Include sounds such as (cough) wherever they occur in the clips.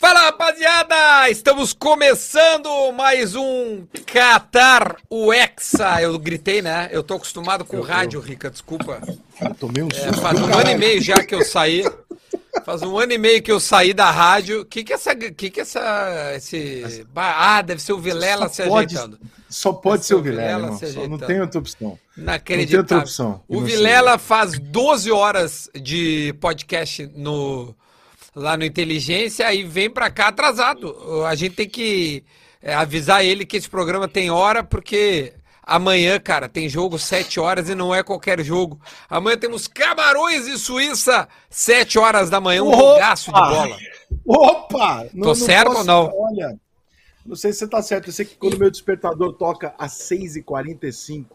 Fala rapaziada, estamos começando mais um Qatar o Hexa. Eu gritei, né? Eu tô acostumado com Eu- rádio, Rica, desculpa. Eu tomei um É, susto. faz do um ano e meio já que eu saí. Faz um ano e meio que eu saí da rádio. Que que é essa, que que é essa, esse, ah, deve ser o Vilela Só se pode- ajeitando. Só pode ser o Vilela se não tem outra opção. Não tem Inacreditável. outra opção. que O Vilela faz 12 horas de podcast no lá no Inteligência e vem pra cá atrasado. A gente tem que é, avisar ele que esse programa tem hora, porque amanhã, cara, tem jogo 7 horas e não é qualquer jogo. Amanhã temos Camarões e Suíça, 7 horas da manhã, um Opa! jogaço de bola. Opa! Tô certo ou não? Olha, não sei se você tá certo. Eu sei que quando o meu despertador toca às 6h45,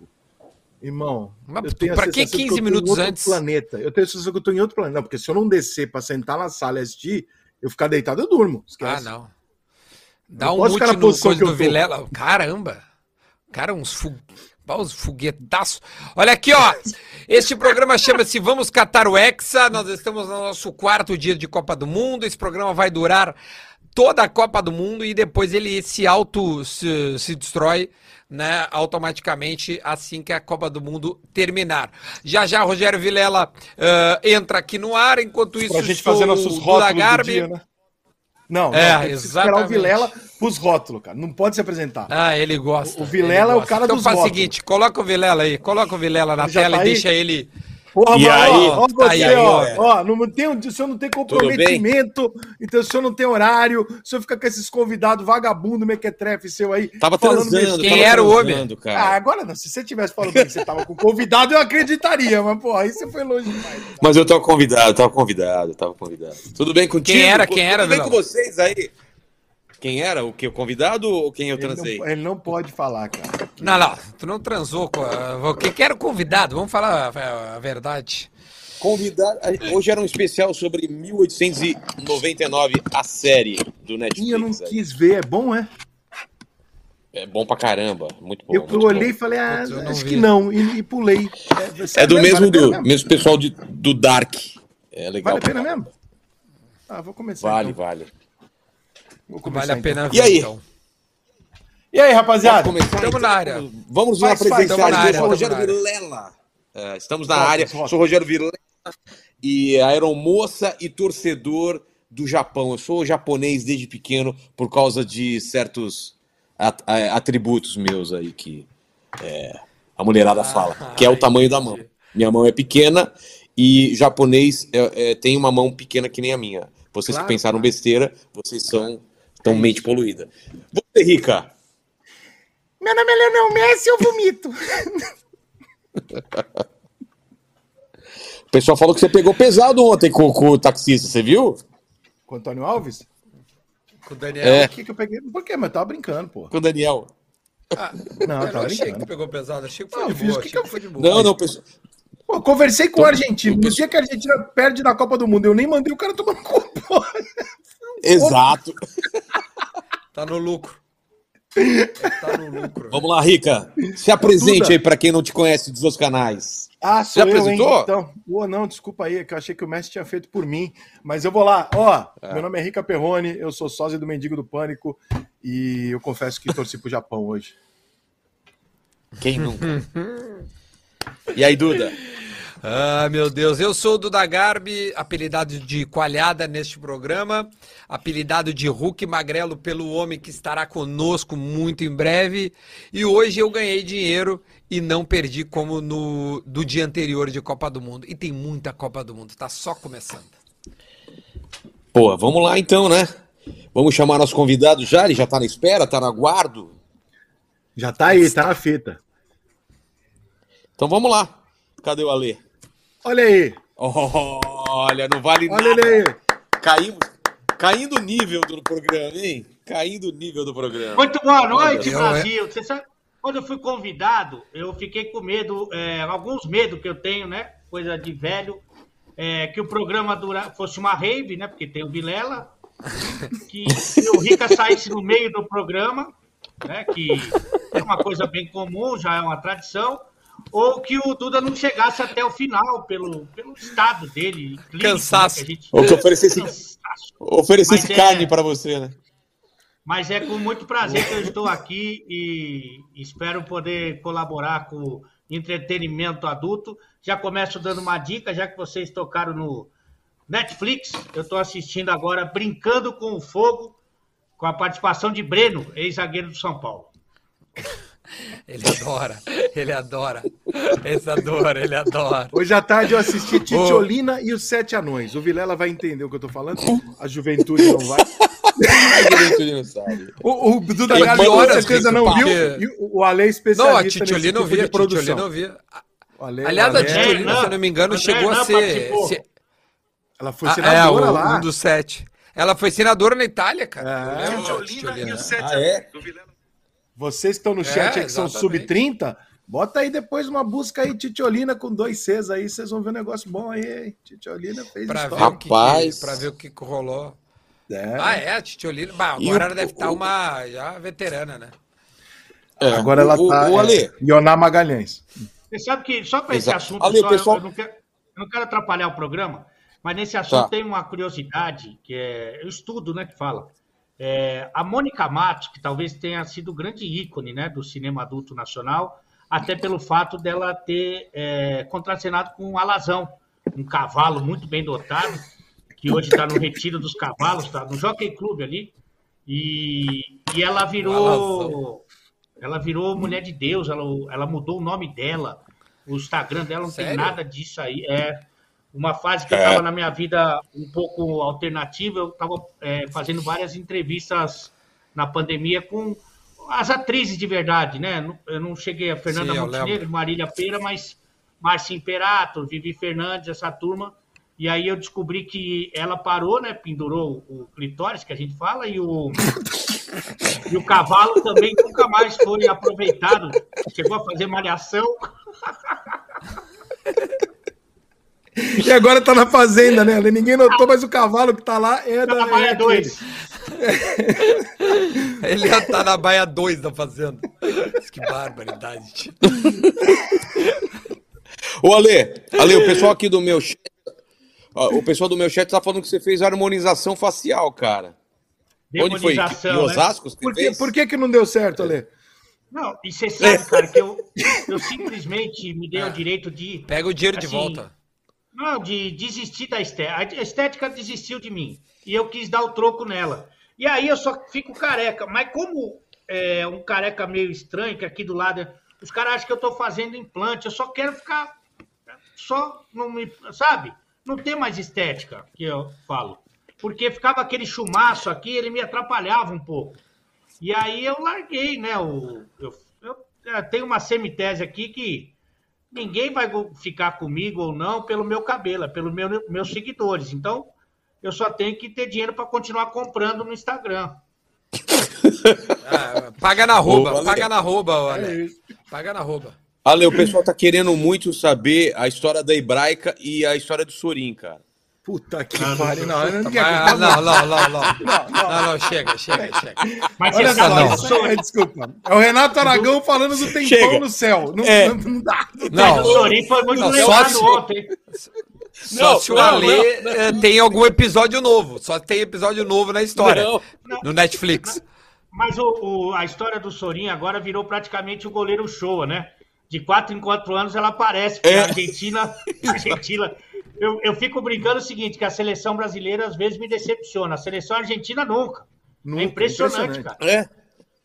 irmão, Mas pra que sensação 15 eu tô em minutos outro antes? planeta. Eu tenho a sensação que eu tô em outro planeta. Não, porque se eu não descer pra sentar na sala e assistir, eu ficar deitado, eu durmo. Ah, Esquece. não. Dá Não um mute no coisa que do. Vilela. Caramba. Cara, uns, fu... ah, uns foguetaços. Olha aqui, ó. Este programa chama-se Vamos Catar o Hexa. Nós estamos no nosso quarto dia de Copa do Mundo. Esse programa vai durar toda a Copa do Mundo e depois ele se auto se, se destrói, né, automaticamente assim que a Copa do Mundo terminar. Já já Rogério Vilela ah, entra aqui no ar, enquanto isso Pra gente sou fazer nossos rótulos do Garbi. dia, né? Não, É, não, tem que esperar o. Vilela pros rótulos, cara. Não pode se apresentar. Ah, ele gosta. O Vilela ele é o cara então dos faz o seguinte, coloca o Vilela aí, coloca o Vilela na Ele tela tá e aí? deixa ele. Porra, E aí? ó, ó, você, Aí, aí, ó, é. ó, não tem, o senhor não tem comprometimento, então o senhor não tem horário, o senhor fica com esses convidados vagabundo, mequetrefe seu aí. Tava falando transando, Quem tava era o homem? transando, Ah, cara. agora não, se você tivesse falando que você tava com convidado, eu acreditaria, mas, porra, aí você foi longe demais. Mas eu tava convidado, tava convidado, tava convidado. Tudo bem contigo? Quem era, quem era, Tudo bem Vilão? com vocês aí? Quem era? O que? O convidado ou quem eu Ele transei? não, ele não pode falar, cara. Não, não, tu não transou com a... o que era o convidado? Vamos falar a, verdade. Convidado. Hoje era um especial sobre 1899, a série do Ih, eu não Netflix. aí. quis ver, é bom, é? É bom pra caramba, muito bom. Eu, muito eu bom. olhei e falei, ah, Putz, acho vi. que não, e, e pulei. É do sério mesmo, vale do mesmo? pessoal de, do Dark. É legal. Vale a pena mesmo? Ah, vou começar. Vale, então. vale. Vou começar, Vale a então. pena E aí? então. E aí, rapaziada? Vamos começar, Tamo na área. Vamos Faz, faz, apresentar. tamo na Eu área, sou Rogério área. Vilela. É, estamos na área. Sou Rogério Vilela e aeromoça e torcedor do Japão. Eu sou japonês desde pequeno por causa de certos a- atributos meus aí que é, a mulherada fala, que é o tamanho da mão. Minha mão é pequena e japonês é, é, tem uma mão pequena que nem a minha. Vocês Claro, que pensaram claro. besteira, vocês são tão mente poluída. Você, Rica, Meu nome é Leonel Messi, eu vomito. O pessoal falou que você pegou pesado ontem com, com o taxista, você viu? Com o Antônio Alves? Com o Daniel. É. O que, que eu peguei? Por quê? Mas eu tava brincando, pô. Com o Daniel. Ah, Não, eu eu não tava achei que pegou pesado, achei que foi Não, de eu fiz boa, o que que que foi de boa. Não, não, pessoal. Pô, eu conversei com o argentino. No dia que a Argentina perde na Copa do Mundo, eu nem mandei o cara tomar no cu, pô. Exato. Tá no lucro. Tá no lucro. Vamos lá, Rica. Se apresente aí pra quem não te conhece dos outros canais. Ah, sou eu, hein? apresentou? Então, pô, não, desculpa aí, é que eu achei que o Messi tinha feito por mim. Mas eu vou lá. Ó, É. meu nome é Rica Perrone, eu sou sósia do Mendigo do Pânico e eu confesso que torci pro Japão hoje. Quem nunca? E aí, Duda? (laughs) Ah, meu Deus, eu sou o Duda Garbi, apelidado de Coalhada neste programa, apelidado de Hulk Magrelo pelo homem que estará conosco muito em breve. E hoje eu ganhei dinheiro e não perdi como no do dia anterior de Copa do Mundo. E tem muita Copa do Mundo, tá só começando. Pô, vamos lá então, né? Vamos chamar nosso convidado já? Ele já tá na espera, tá no aguardo? Já tá aí, tá na fita. Então vamos lá. Cadê o Alê? Olha aí, Olha, não vale olha ele nada. aí. Caímos, caindo o nível do programa, hein? Caindo o nível do programa. Muito boa noite, Eu, Brasil. Você sabe, quando eu fui convidado, eu fiquei com medo, é, alguns medos que eu tenho, né? Coisa de velho, é, que o programa dura, fosse uma rave, né? Porque tem o Vilela, que o Rica saísse no meio do programa, né? Que é uma coisa bem comum, já é uma tradição. Ou que o Duda não chegasse até o final, pelo, pelo estado dele. Clínico, Cansaço. Né, que gente... Ou que oferecesse, Cansaço. oferecesse Mas carne é- para você, né? Mas é com muito prazer que eu estou aqui e espero poder colaborar com o entretenimento adulto. Já começo dando uma dica, já que vocês tocaram no Netflix. Eu estou assistindo agora Brincando com o Fogo, com a participação de Breno, ex-zagueiro do São Paulo. Ele adora, ele adora. Esse adora, ele adora. Hoje à tarde eu assisti Titiolina e os Sete Anões. O Vilela vai entender o que eu tô falando. A juventude não vai. (laughs) A juventude não sabe. O, o Duda Garbi que com certeza não viu. E o Ale é Não, especialista a Titioli não tipo via, de a Titioli produção. não via. O Ale- Aliás, o a Ale- Titiolina, se eu não me engano, André chegou a não ser. participou. ser- Ela foi Ah, é, senadora o, lá. um dos sete. Ela foi senadora na Itália, cara. É. Eu lembro da Titiolina. Ah, é? Vocês que estão no chat É, aí que são exatamente. sub-30, bota aí depois uma busca aí, Titiolina com dois Cs aí, vocês vão ver um negócio bom aí, hein? Titiolina fez Pra ver, história. o que, Rapaz. que, pra ver o que rolou. É. Ah, é, a Titiolina. Bah, agora o- ela deve estar uma já veterana, né? É. Agora ela o, tá. O, Ale, é, Ioná Magalhães. Você sabe que, só para esse assunto, Ali, só, o pessoal- eu, não quero, eu não quero atrapalhar o programa, mas nesse assunto Tá. tem uma curiosidade, que é o estudo né, que fala. É, a Mônica Matos, que talvez tenha sido o grande ícone né, do cinema adulto nacional, até pelo fato dela ter é, contracenado com um alazão, um cavalo muito bem dotado, que hoje está no Retiro dos Cavalos, está no Jockey Club ali, e, e ela virou ela virou mulher de Deus, ela, ela mudou o nome dela, o Instagram dela não Sério? tem nada disso aí. É uma fase que eu É. estava na minha vida um pouco alternativa, eu estava fazendo várias entrevistas na pandemia com as atrizes de verdade, né? Eu não cheguei a Fernanda Sim, Montenegro. Marília Pera, mas Márcia Imperato, Vivi Fernandes, essa turma. E aí eu descobri que ela parou, né? Pendurou o clitóris, que a gente fala, e o, (laughs) e o cavalo também nunca mais foi aproveitado. Chegou a fazer malhação. (laughs) E agora tá na fazenda, né? Ninguém notou, mas o cavalo que tá lá é da. Na Baia é aquele. 2. (laughs) Ele já tá na baia 2 da fazenda. Que barbaridade. Ô, Ale, Ale, o pessoal aqui do meu chat. O pessoal do meu chat tá falando que você fez harmonização facial, cara. Onde foi? Em né? Osasco? que você Por que, por que que não deu certo, Ale? Não, e você sabe, cara, que eu, (laughs) eu simplesmente me dei o direito de. Pega o dinheiro de Assim, volta. Não, de desistir da estética. A estética desistiu de mim. E eu quis dar o troco nela. E aí eu só fico careca. Mas como é um careca meio estranho, que aqui do lado. é- Os caras acham que eu tô fazendo implante. Eu só quero ficar. Só não me. Sabe? Não tem mais estética, que eu falo. Porque ficava aquele chumaço aqui, ele me atrapalhava um pouco. E aí eu larguei, né? O, eu, eu, eu tenho uma semitese aqui que ninguém vai ficar comigo ou não pelo meu cabelo, é pelos meu, meus seguidores. Então, eu só tenho que ter dinheiro para continuar comprando no Instagram. Ah, paga na rouba, paga na rouba, É olha. Paga na rouba. Ale, o pessoal tá querendo muito saber a história da hebraica e a história do Sorin, cara. Puta que pariu. Não, não não, não, não, não. Não, não, chega, chega, chega. Mas Olha só, não. isso aí, desculpa. É o Renato Aragão falando do tempão Chega. no céu. Não, É. não, dá. Não, o Sorin foi muito Não, lembrado só se- ontem. só Não, se o não, eh, tem algum episódio novo. Só tem episódio novo na história. Não. No Netflix. Mas o, o- a história do Sorin agora virou praticamente o goleiro show, né? De quatro em quatro anos ela aparece, porque É. a Argentina. a (laughs) Argentina eu, eu fico brincando o seguinte: que a seleção brasileira às vezes me decepciona, a seleção argentina nunca. Nunca, é impressionante, impressionante. cara. É?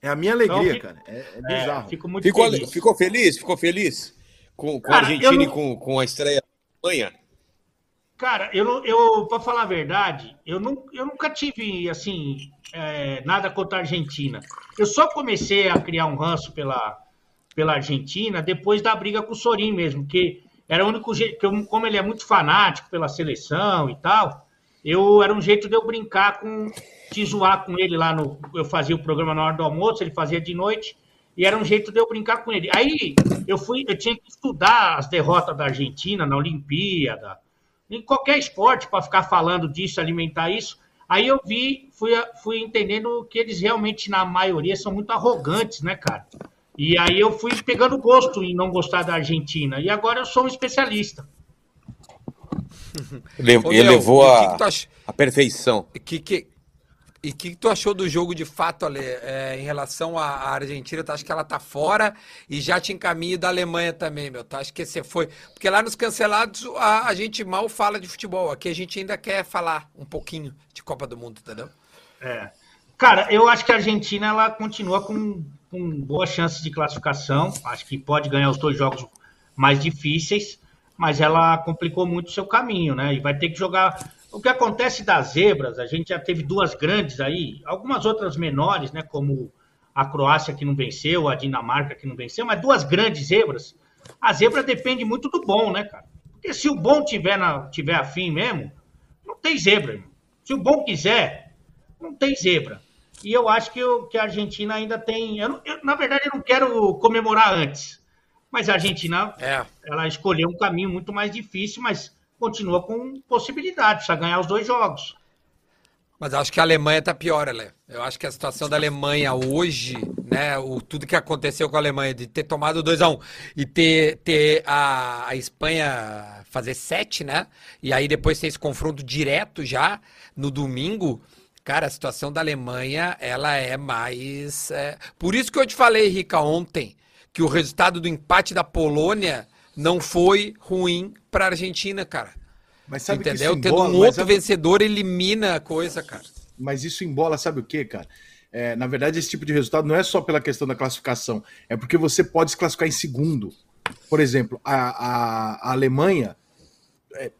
É a minha alegria, Então, cara. É, é É, bizarro. fico muito Ficou, feliz. ficou feliz? Ficou feliz? Com, com a Cara, Argentina eu e não- com, com a estreia da Alemanha? Cara, eu, não- eu para falar a verdade, eu, não, eu nunca tive assim é, nada contra a Argentina. Eu só comecei a criar um ranço pela, pela Argentina depois da briga com o Sorin mesmo, que era o único jeito, que eu, como ele é muito fanático pela seleção e tal, eu era um jeito de eu brincar com, de zoar com ele lá no, eu fazia o programa na hora do almoço, ele fazia de noite. E era um jeito de eu brincar com ele. Aí eu fui, eu tinha que estudar as derrotas da Argentina na Olimpíada, em qualquer esporte para ficar falando disso, alimentar isso. Aí eu vi, fui, fui entendendo que eles realmente, na maioria, são muito arrogantes, né, cara? E aí eu fui pegando gosto em não gostar da Argentina. E agora eu sou um especialista. (laughs) Ele, ele levou a, a perfeição. Que, que, e o que, que, tu achou do jogo de fato, Ale, é, em relação à Argentina? Tu acha que ela tá fora e já te encaminha da Alemanha também, meu? Tu acha que você foi. Porque lá nos cancelados a, a, gente mal fala de futebol. Aqui a gente ainda quer falar um pouquinho de Copa do Mundo, entendeu? É. Cara, eu acho que a Argentina ela continua com, com boa chance de classificação. Acho que pode ganhar os dois jogos mais difíceis, mas ela complicou muito o seu caminho, né? E vai ter que jogar o que acontece das zebras, a gente já teve duas grandes aí, algumas outras menores, né? Como a Croácia que não venceu, a Dinamarca que não venceu, mas duas grandes zebras. A zebra depende muito do bom, né, cara? Porque se o bom tiver, na, tiver afim mesmo, não tem zebra. Se o bom quiser, não tem zebra. E eu acho que, eu, que a Argentina ainda tem. Eu, eu, na verdade, eu não quero comemorar antes. Mas a Argentina, é. ela escolheu um caminho muito mais difícil, mas continua com possibilidade, precisa ganhar os dois jogos. Mas acho que a Alemanha está pior, Alé. Eu acho que a situação da Alemanha hoje, né, o, tudo que aconteceu com a Alemanha, de ter tomado 2x1 um, e ter, ter a, a Espanha fazer 7, né? E aí depois ter esse confronto direto já no domingo. Cara, a situação da Alemanha, ela é mais. É... Por isso que eu te falei, Rica, ontem, que o resultado do empate da Polônia não foi ruim para a Argentina, cara. Mas sabe Entendeu? Que Tendo embola, um outro vencedor elimina a coisa, cara. Mas isso embola, sabe o que, cara? É, na verdade, esse tipo de resultado não é só pela questão da classificação, é porque você pode se classificar em segundo. Por exemplo, a, a, a Alemanha é,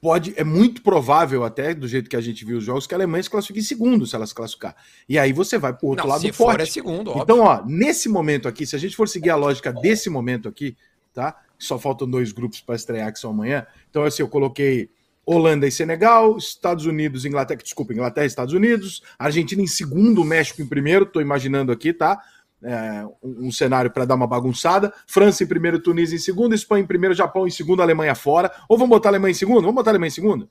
pode, é muito provável, até do jeito que a gente viu os jogos, que a Alemanha se classifique em segundo se ela se classificar. E aí você vai para o outro não, lado se forte. For é segundo, óbvio. Então, ó, nesse momento aqui, se a gente for seguir a lógica desse momento aqui, tá? Só faltam dois grupos para estrear que são amanhã. Então, assim, eu coloquei Holanda e Senegal, Estados Unidos, Inglaterra, desculpa, Inglaterra e Estados Unidos, Argentina em segundo, México em primeiro, estou imaginando aqui, tá? É, um, um, cenário para dar uma bagunçada. França em primeiro, Tunísia em segundo, Espanha em primeiro, Japão em segundo, Alemanha fora. Ou vamos botar a Alemanha em segundo? Vamos botar a Alemanha em segundo?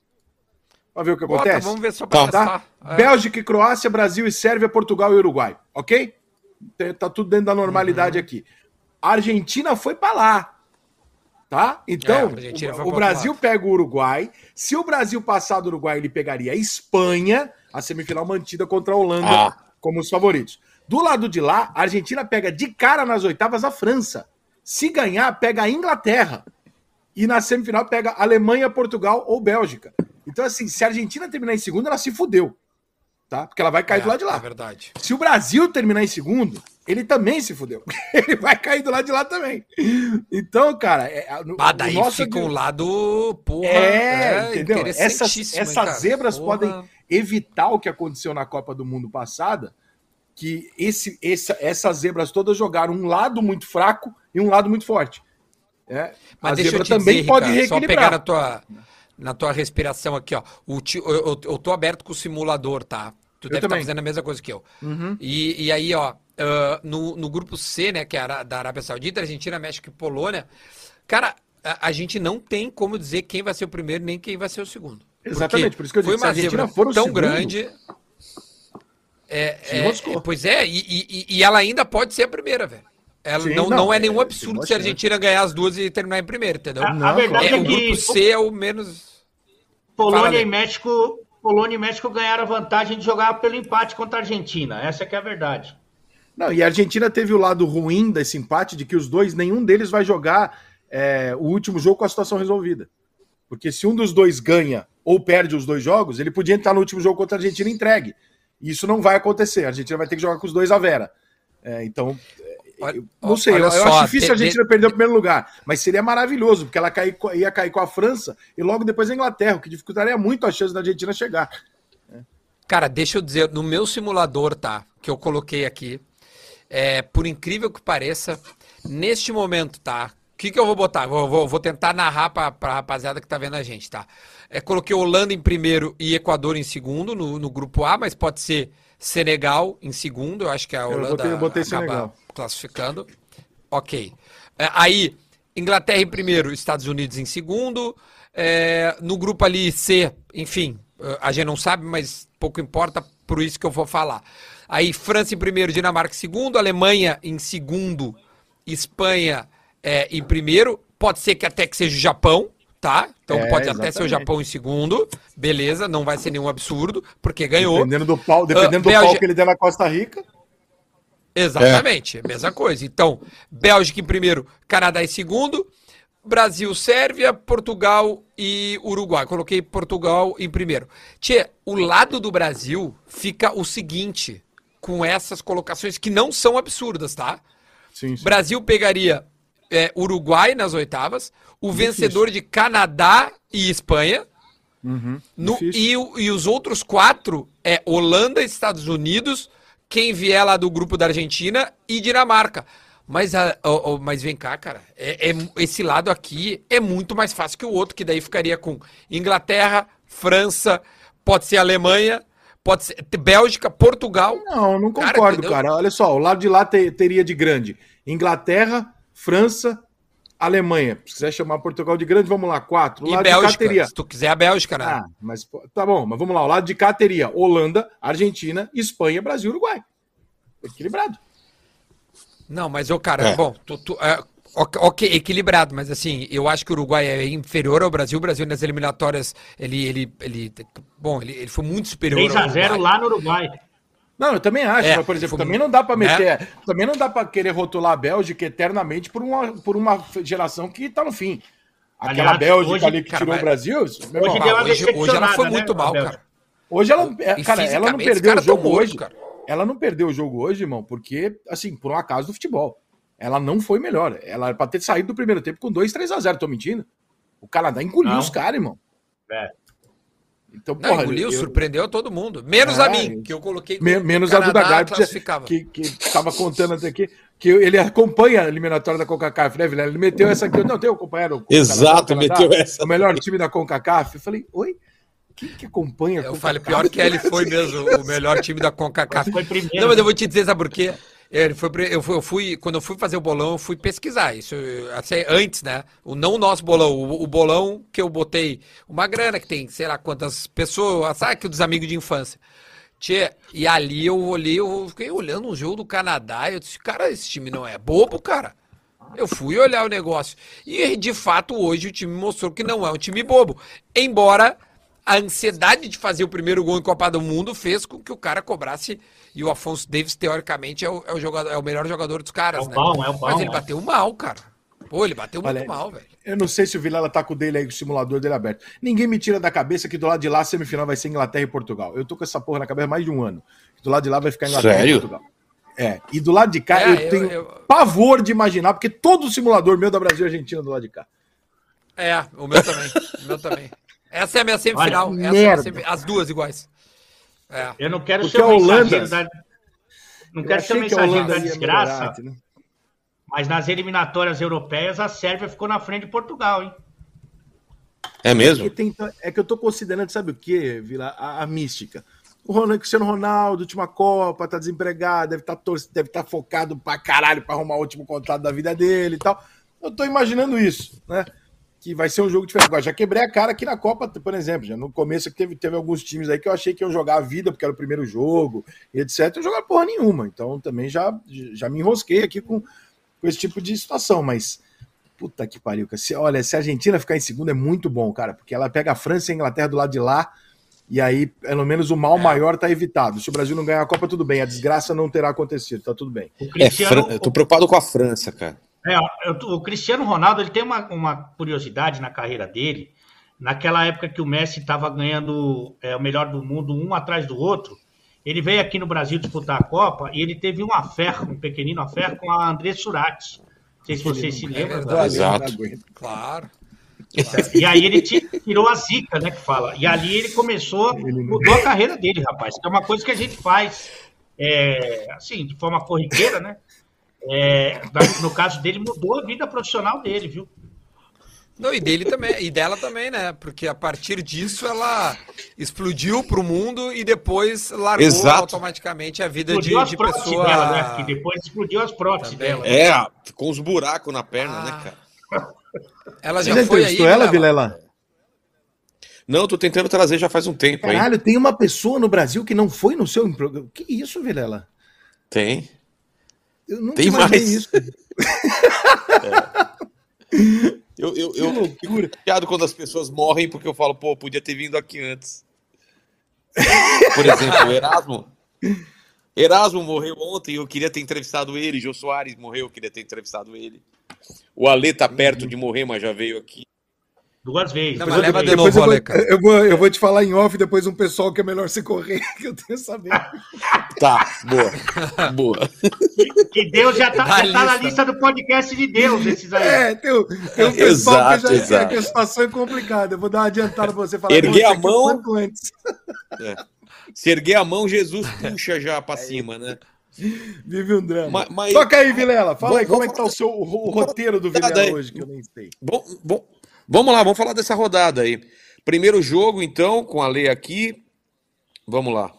Vamos ver o que Bota, acontece? Vamos ver só para tá? É. Bélgica e Croácia, Brasil e Sérvia, Portugal e Uruguai, ok? Tá tudo dentro da normalidade uhum. aqui. A Argentina foi para lá. Tá? Então, é, o, o Brasil pega o Uruguai. Se o Brasil passar do Uruguai, ele pegaria a Espanha, a semifinal mantida contra a Holanda ah. como os favoritos. Do lado de lá, a Argentina pega de cara nas oitavas a França. Se ganhar, pega a Inglaterra. E na semifinal pega Alemanha, Portugal ou Bélgica. Então, assim, se a Argentina terminar em segundo, ela se fudeu tá? Porque ela vai cair é, do lado de lá. É verdade. Se o Brasil terminar em segundo, ele também se fudeu. (laughs) ele vai cair do lado de lá também. Então, cara. É, daí nosso... fica um lado. Porra, é, é entendeu? Essas, essas zebras porra. podem evitar o que aconteceu na Copa do Mundo passada. Que esse, esse, essas zebras todas jogaram um lado muito fraco e um lado muito forte. É, Mas a zebra também dizer, pode Ricardo, reequilibrar. Só pegar na tua, na tua respiração aqui, ó. O, eu, eu, eu tô aberto com o simulador, tá? Tu eu deve estar tá fazendo a mesma coisa que eu. Uhum. E, e aí, ó, uh, no, no grupo C, né, que é da Arábia Saudita, Argentina, México e Polônia, cara, a, a, gente não tem como dizer quem vai ser o primeiro nem quem vai ser o segundo. Exatamente, por isso que eu disse, foi uma zebra tão segundo, grande. É, é, é, pois é, e, e, e, ela ainda pode ser a primeira, velho. Ela Sim, não, não, não, é nenhum é, absurdo se a Argentina ganhar as duas e terminar em primeiro, entendeu? A, a verdade é, é, que o grupo C é o menos. Polônia e México Polônia e México ganharam a vantagem de jogar pelo empate contra a Argentina. Essa que é a verdade. Não, e a Argentina teve o lado ruim desse empate de que os dois, nenhum deles vai jogar é, o último jogo com a situação resolvida. Porque se um dos dois ganha ou perde os dois jogos, ele podia entrar no último jogo contra a Argentina entregue. E isso não vai acontecer. A Argentina vai ter que jogar com os dois a Vera. É, então, Olha, não sei, eu, eu acho difícil a Argentina perder o primeiro lugar, mas seria maravilhoso, porque ela cair, ia cair com a França e logo depois a Inglaterra, o que dificultaria muito a chance da Argentina chegar. Cara, deixa eu dizer, no meu simulador, tá? Que eu coloquei aqui, é, por incrível que pareça, neste momento, tá? O que, que eu vou botar? Vou, vou, vou tentar narrar para a rapaziada que tá vendo a gente, tá? É, coloquei Holanda em primeiro e Equador em segundo no, no grupo A, mas pode ser Senegal em segundo. Eu acho que a Holanda eu botei, eu botei acaba Senegal classificando. Ok. É, aí, Inglaterra em primeiro, Estados Unidos em segundo. É, no grupo ali C, enfim, a gente não sabe, mas pouco importa, por isso que eu vou falar. Aí, França em primeiro, Dinamarca em segundo, Alemanha em segundo, Espanha é, em primeiro, pode ser que até que seja o Japão, tá? Então É, pode até ser o exatamente. Japão em segundo, beleza, não vai ser nenhum absurdo, porque ganhou. Dependendo do pau, dependendo Ah, do pau que ele der na Costa Rica. Exatamente, é. mesma coisa. Então, Bélgica em primeiro, Canadá em segundo, Brasil, Sérvia, Portugal e Uruguai. Coloquei Portugal em primeiro. Tchê, o lado do Brasil fica o seguinte, com essas colocações que não são absurdas, tá? Sim, sim. Brasil pegaria é, Uruguai nas oitavas, o vencedor de Canadá e Espanha. Uhum. No- Difícil. e, e os outros quatro é Holanda, Estados Unidos, quem vier lá do grupo da Argentina e Dinamarca. Mas, a- ó, ó, mas vem cá, cara. é- é- esse lado aqui é muito mais fácil que o outro, que daí ficaria com Inglaterra, França, pode ser Alemanha, pode ser Bélgica, Portugal. Não, não Cara, concordo, entendeu? cara. Olha só, o lado de lá te- teria de grande Inglaterra, França, Alemanha. Se quiser chamar Portugal de grande, vamos lá, quatro. O E lado de cá Bélgica, teria. se tu quiser a Bélgica, né? Ah, mas tá bom, mas vamos lá. O lado de cá teria Holanda, Argentina, Espanha, Brasil, Uruguai. Equilibrado. Não, mas o cara, É. bom, tu, tu- é, ok, equilibrado, mas assim, eu acho que o Uruguai é inferior ao Brasil. O Brasil nas eliminatórias, ele, ele, ele bom, ele, ele foi muito superior. ao 3x0 Uruguai. lá no Uruguai. Não, eu também acho, É, mas, por exemplo, foi- também não dá pra né? meter. Também não dá pra querer rotular a Bélgica eternamente por uma, por uma geração que tá no fim. Aquela Aliás, Bélgica hoje- ali que cara, tirou mas- o Brasil. Hoje irmão, hoje, hoje ela foi né, muito mal, cara. Hoje ela, é, E cara, ela não perdeu o tão jogo mortos, hoje. cara. Ela não perdeu o jogo hoje, irmão, porque, assim, por um acaso do futebol. Ela não foi melhor. Ela era pra ter saído do primeiro tempo com 2, 3 a 0 Tô mentindo? O Canadá engoliu Não. os caras, irmão. É. Então, Não, porra, engoliu, eu- surpreendeu todo mundo. Menos É, a mim, que eu coloquei Me- menos o a Duda Canadá Garbi, que, que tava contando até aqui, que ele acompanha a eliminatória da CONCACAF, né, Vilela? Ele meteu essa aqui, eu não tenho acompanhado o Exato, Canadá, meteu essa. O melhor time da CONCACAF. Eu falei, oi? Quem que acompanha a Eu falei, pior que ele foi mesmo o melhor time da CONCACAF. Foi primeiro. Não, mas eu vou te dizer, sabe por quê? Ele foi, eu, fui, eu fui- quando eu fui fazer o bolão, eu fui pesquisar isso assim, antes, né? O não o nosso bolão, o, o bolão que eu botei uma grana que tem, sei lá quantas pessoas, sabe que dos amigos de infância. Tchê, e ali eu olhei, eu fiquei olhando um jogo do Canadá e eu disse, cara, esse time não é bobo, cara. Eu fui olhar o negócio. E de fato, hoje o time mostrou que não é um time bobo. Embora a ansiedade de fazer o primeiro gol em Copa do Mundo fez com que o cara cobrasse. E o Afonso Davis, teoricamente, é o, é o jogador, é o melhor jogador dos caras, É o né? bom, é o bom, Mas ele é. bateu mal, cara. Pô, ele bateu muito Olha, mal, velho. Eu não sei se o Vilela tá com o dele aí, com o simulador dele aberto. Ninguém me tira da cabeça que do lado de lá a semifinal vai ser Inglaterra e Portugal. Eu tô com essa porra na cabeça há mais de um ano. Do lado de lá vai ficar Inglaterra Sério? e Portugal. É, e do lado de cá É, eu eu- tenho eu- pavor de imaginar, porque todo simulador meu da Brasil e Argentina do lado de cá. É, o meu também. o meu também. Essa é a minha semifinal. Olha, Essa é minha As duas iguais. É. Eu não quero Porque ser o Holanda- mensageiro da... Não Eu quero ser que mensageiro da desgraça, entendeu? mas nas eliminatórias europeias a Sérvia ficou na frente de Portugal, hein? É mesmo? Porque tem- é que eu tô considerando, sabe o que, Vila? A, a mística. O Ronaldo, Cristiano Ronaldo, última Copa, tá desempregado, deve estar tá, deve tá focado pra caralho pra arrumar o último contrato da vida dele e tal. Eu tô imaginando isso, né? Que vai ser um jogo diferente. Agora, já quebrei a cara aqui na Copa, por exemplo. Já no começo que teve, teve alguns times aí que eu achei que iam jogar a vida, porque era o primeiro jogo, etc. Eu jogar porra nenhuma. Então também já, já me enrosquei aqui com, com esse tipo de situação, mas. Puta que pariu, cara. Se, olha, se a Argentina ficar em segundo é muito bom, cara, porque ela pega a França e a Inglaterra do lado de lá, e aí, pelo menos, o mal maior tá evitado. Se o Brasil não ganhar a Copa, tudo bem. A desgraça não terá acontecido, tá tudo bem. É, Fran- eu tô preocupado com a França, cara. É, o Cristiano Ronaldo ele tem uma, uma curiosidade na carreira dele. Naquela época que o Messi estava ganhando é, o melhor do mundo um atrás do outro, ele veio aqui no Brasil disputar a Copa e ele teve um affair, um pequenino affair com a André Surati. Não sei se vocês se lembram. Valeu, Exato. aguento. Claro. E aí ele ti- tirou a zica, né, que fala. E ali ele começou, mudou a carreira dele, rapaz. Que é uma coisa que a gente faz, é, assim, de forma corriqueira, né? É, no caso dele, mudou a vida profissional dele, viu? Não, e dele também, e dela também, né? Porque a partir disso ela explodiu pro mundo e depois largou Exato. automaticamente a vida de, Explodiu as de pessoa. dela, né? Que depois explodiu as próteses Também. dela. É, com uns buracos na perna, Ah. né, cara? Ela Você já já foi aí. entrevistou ela, Vilela? Vilela? Não, tô tentando trazer já faz um tempo aí. Caralho, tem uma pessoa no Brasil que não foi no seu. Que isso, Vilela? Tem. Eu não Tem mais isso. é. (laughs) Eu, eu, eu fico chateado quando as pessoas morrem porque eu falo, pô, podia ter vindo aqui antes. (laughs) Por exemplo, o Erasmo. Erasmo morreu ontem, eu queria ter entrevistado ele. Jô Soares morreu, eu queria ter entrevistado ele. O Ale tá perto de morrer, mas já veio aqui. Duas vezes. Não, mas leva de novo, eu, vou, eu, vou, eu vou te falar em off depois um pessoal que é melhor se correr, (laughs) que eu tenho saber. tá, boa. Boa. Que, que Deus já tá, já tá na lista do podcast de Deus, esses aí. É, tem, tem um pessoal exato, que já que a situação é complicada. Eu vou dar uma adiantada pra você falar. Erguer a mão. Antes. É. Se erguer a mão, Jesus puxa já pra cima, né? Vive um drama. Mas, mas... Toca aí, Vilela. Fala bom, aí, como é que tá o seu o, o roteiro do Vilela hoje, que eu nem sei. Bom, bom, Vamos lá, vamos falar dessa rodada aí. Primeiro jogo, então, com a lei aqui. Vamos lá.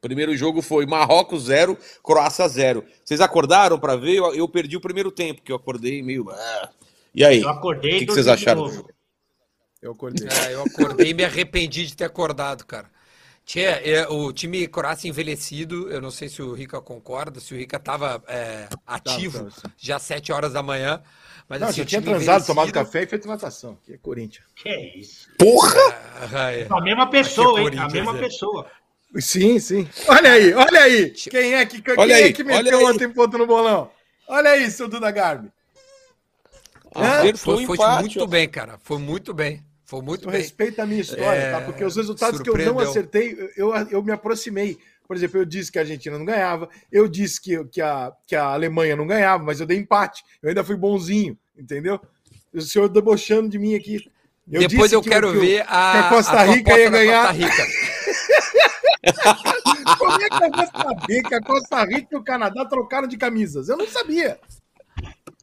Primeiro jogo foi Marrocos 0, Croácia 0. Vocês acordaram para ver? Eu, eu, perdi o primeiro tempo, que eu acordei meio. Ah. E aí? Eu acordei. O que, que vocês acharam do jogo? Eu acordei. É, eu acordei e me arrependi de ter acordado, cara. Tinha, é, o time Croácia envelhecido, eu não sei se o Rica concorda, se o Rica estava é, ativo já às 7 horas da manhã. Mas, não, assim, já tinha transado, tomado café e feito natação. Que é Corinthians. Que é isso? Porra! É, é. A mesma pessoa, hein? A mesma é. pessoa. Sim, sim. Olha aí, olha aí. Quem é que, quem olha é aí, que meteu ontem ponto no bolão? Olha aí, seu Duda Garbi. Ah, foi, foi muito bem, cara. Foi muito bem. Foi muito bem. Respeita a minha história, é... tá? Porque os resultados que eu não acertei, eu, eu me aproximei. Por exemplo, eu disse que a Argentina não ganhava, eu disse que, que, a, que a Alemanha não ganhava, mas eu dei empate. Eu ainda fui bonzinho, entendeu? O senhor debochando de mim aqui. Eu Depois eu que, quero que, ver a, que a Costa Rica ia ganhar. Costa Rica. (laughs) Como é que eu vou saber que a Costa Rica e o Canadá trocaram de camisas? Eu não sabia.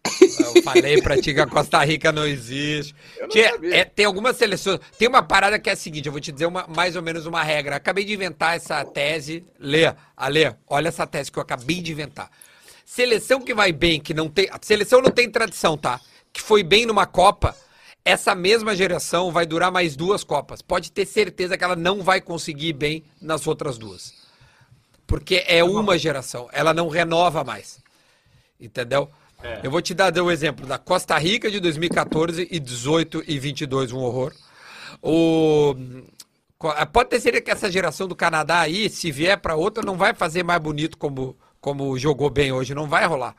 Eu falei pra ti que a Costa Rica não existe. Não é, tem algumas seleções. Tem uma parada que é a seguinte: eu vou te dizer uma, mais ou menos uma regra. Acabei de inventar essa tese. Lê, Alê, olha essa tese que eu acabei de inventar. Seleção que vai bem, que não tem. Seleção não tem tradição, tá? Que foi bem numa Copa. Essa mesma geração vai durar mais duas Copas. Pode ter certeza que ela não vai conseguir bem nas outras duas. Porque é uma geração. Ela não renova mais. Entendeu? É. Eu vou te dar o um exemplo da Costa Rica de 2014 e 18 e 22, um horror. O pode ter certeza que essa geração do Canadá aí, se vier para outra, não vai fazer mais bonito como como jogou bem hoje, não vai rolar.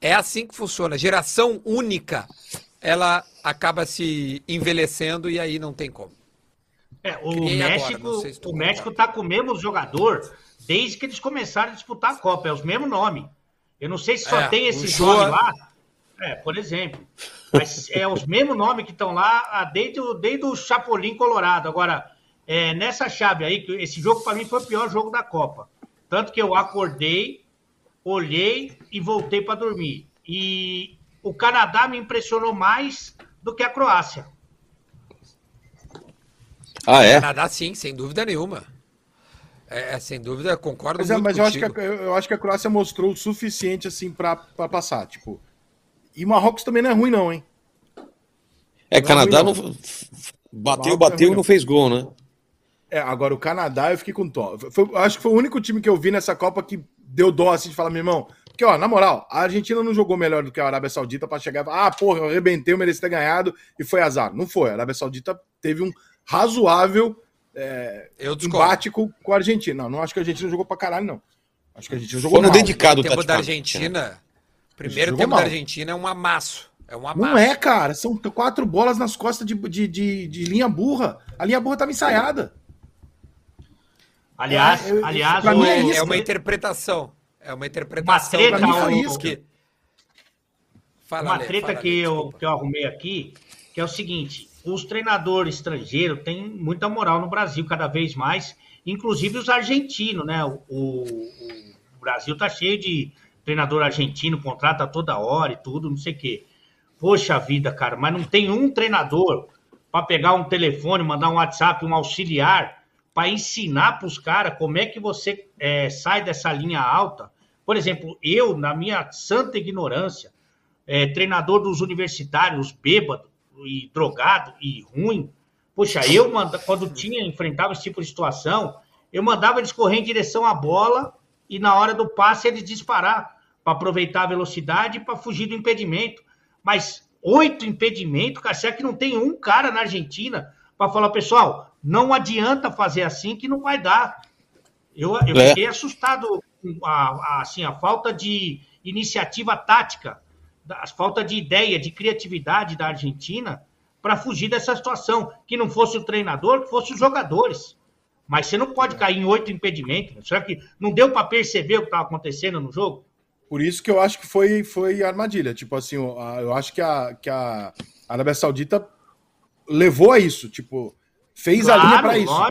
É assim que funciona. Geração única, ela acaba se envelhecendo e aí não tem como. É, o México, agora, se o México tá com o mesmo jogador desde que eles começaram a disputar a Copa, é o mesmo nome. Eu não sei se só é, tem esse nome lá. É, por exemplo. Mas é os mesmos nomes que estão lá ah, desde desde o Chapolin Colorado. Agora, é, nessa chave aí, que esse jogo para mim foi o pior jogo da Copa. Tanto que eu acordei, olhei e voltei para dormir. E o Canadá me impressionou mais do que a Croácia. Ah, é? O Canadá, sim, sem dúvida nenhuma. É, é, sem dúvida, concordo mas, é, mas eu acho, que a, eu acho que a Croácia mostrou o suficiente assim para passar, tipo. E Marrocos também não é ruim não, hein? É, não Canadá é ruim, não. não bateu, bateu é e não fez gol, né? É, agora o Canadá eu fiquei com dó. Foi, acho que foi o único time que eu vi nessa Copa que deu dó assim de falar, meu irmão, porque ó, na moral, a Argentina não jogou melhor do que a Arábia Saudita para chegar e falar, ah, porra, eu arrebentei, eu mereci ter ganhado e foi azar. Não foi. A Arábia Saudita teve um razoável é, eu embate com, com a Argentina. Não, não acho que a Argentina jogou pra caralho, não. Acho que a Argentina jogou Foi mal. dedicado o tempo da Argentina. Primeiro tempo mal. da Argentina é um amasso. É um amasso. Não é, cara. São quatro bolas nas costas de, de, de, de linha burra. A linha burra tava ensaiada. Aliás, é, aliás o... é, isso, é, uma interpretação. É uma interpretação. Uma treta, isso, que... Fala, uma treta fala, que, eu, que eu arrumei aqui, que é o seguinte: os treinadores estrangeiros têm muita moral no Brasil, cada vez mais, inclusive os argentinos, né? O, o, o Brasil tá cheio de treinador argentino, contrata toda hora e tudo, não sei o quê. Poxa vida, cara, mas não tem um treinador para pegar um telefone, mandar um WhatsApp, um auxiliar, para ensinar para os caras como é que você é, sai dessa linha alta. Por exemplo, eu, na minha santa ignorância, é, treinador dos universitários, bêbado, e drogado e ruim. Poxa, eu manda, quando tinha enfrentava esse tipo de situação, eu mandava eles correr em direção à bola e na hora do passe eles disparar para aproveitar a velocidade e para fugir do impedimento. Mas oito impedimentos, cara, será que não tem um cara na Argentina para falar, pessoal, não adianta fazer assim que não vai dar. Eu, eu é. fiquei assustado com a, a, assim, a falta de iniciativa tática, a falta de ideia, de criatividade da Argentina para fugir dessa situação. Que não fosse o treinador, que fosse os jogadores. Mas você não pode cair em oito impedimentos. Será que não deu para perceber o que estava acontecendo no jogo? Por isso que eu acho que foi, foi armadilha. Tipo assim, eu acho que a, que a Arábia Saudita levou a isso. Tipo, fez claro, a linha para isso.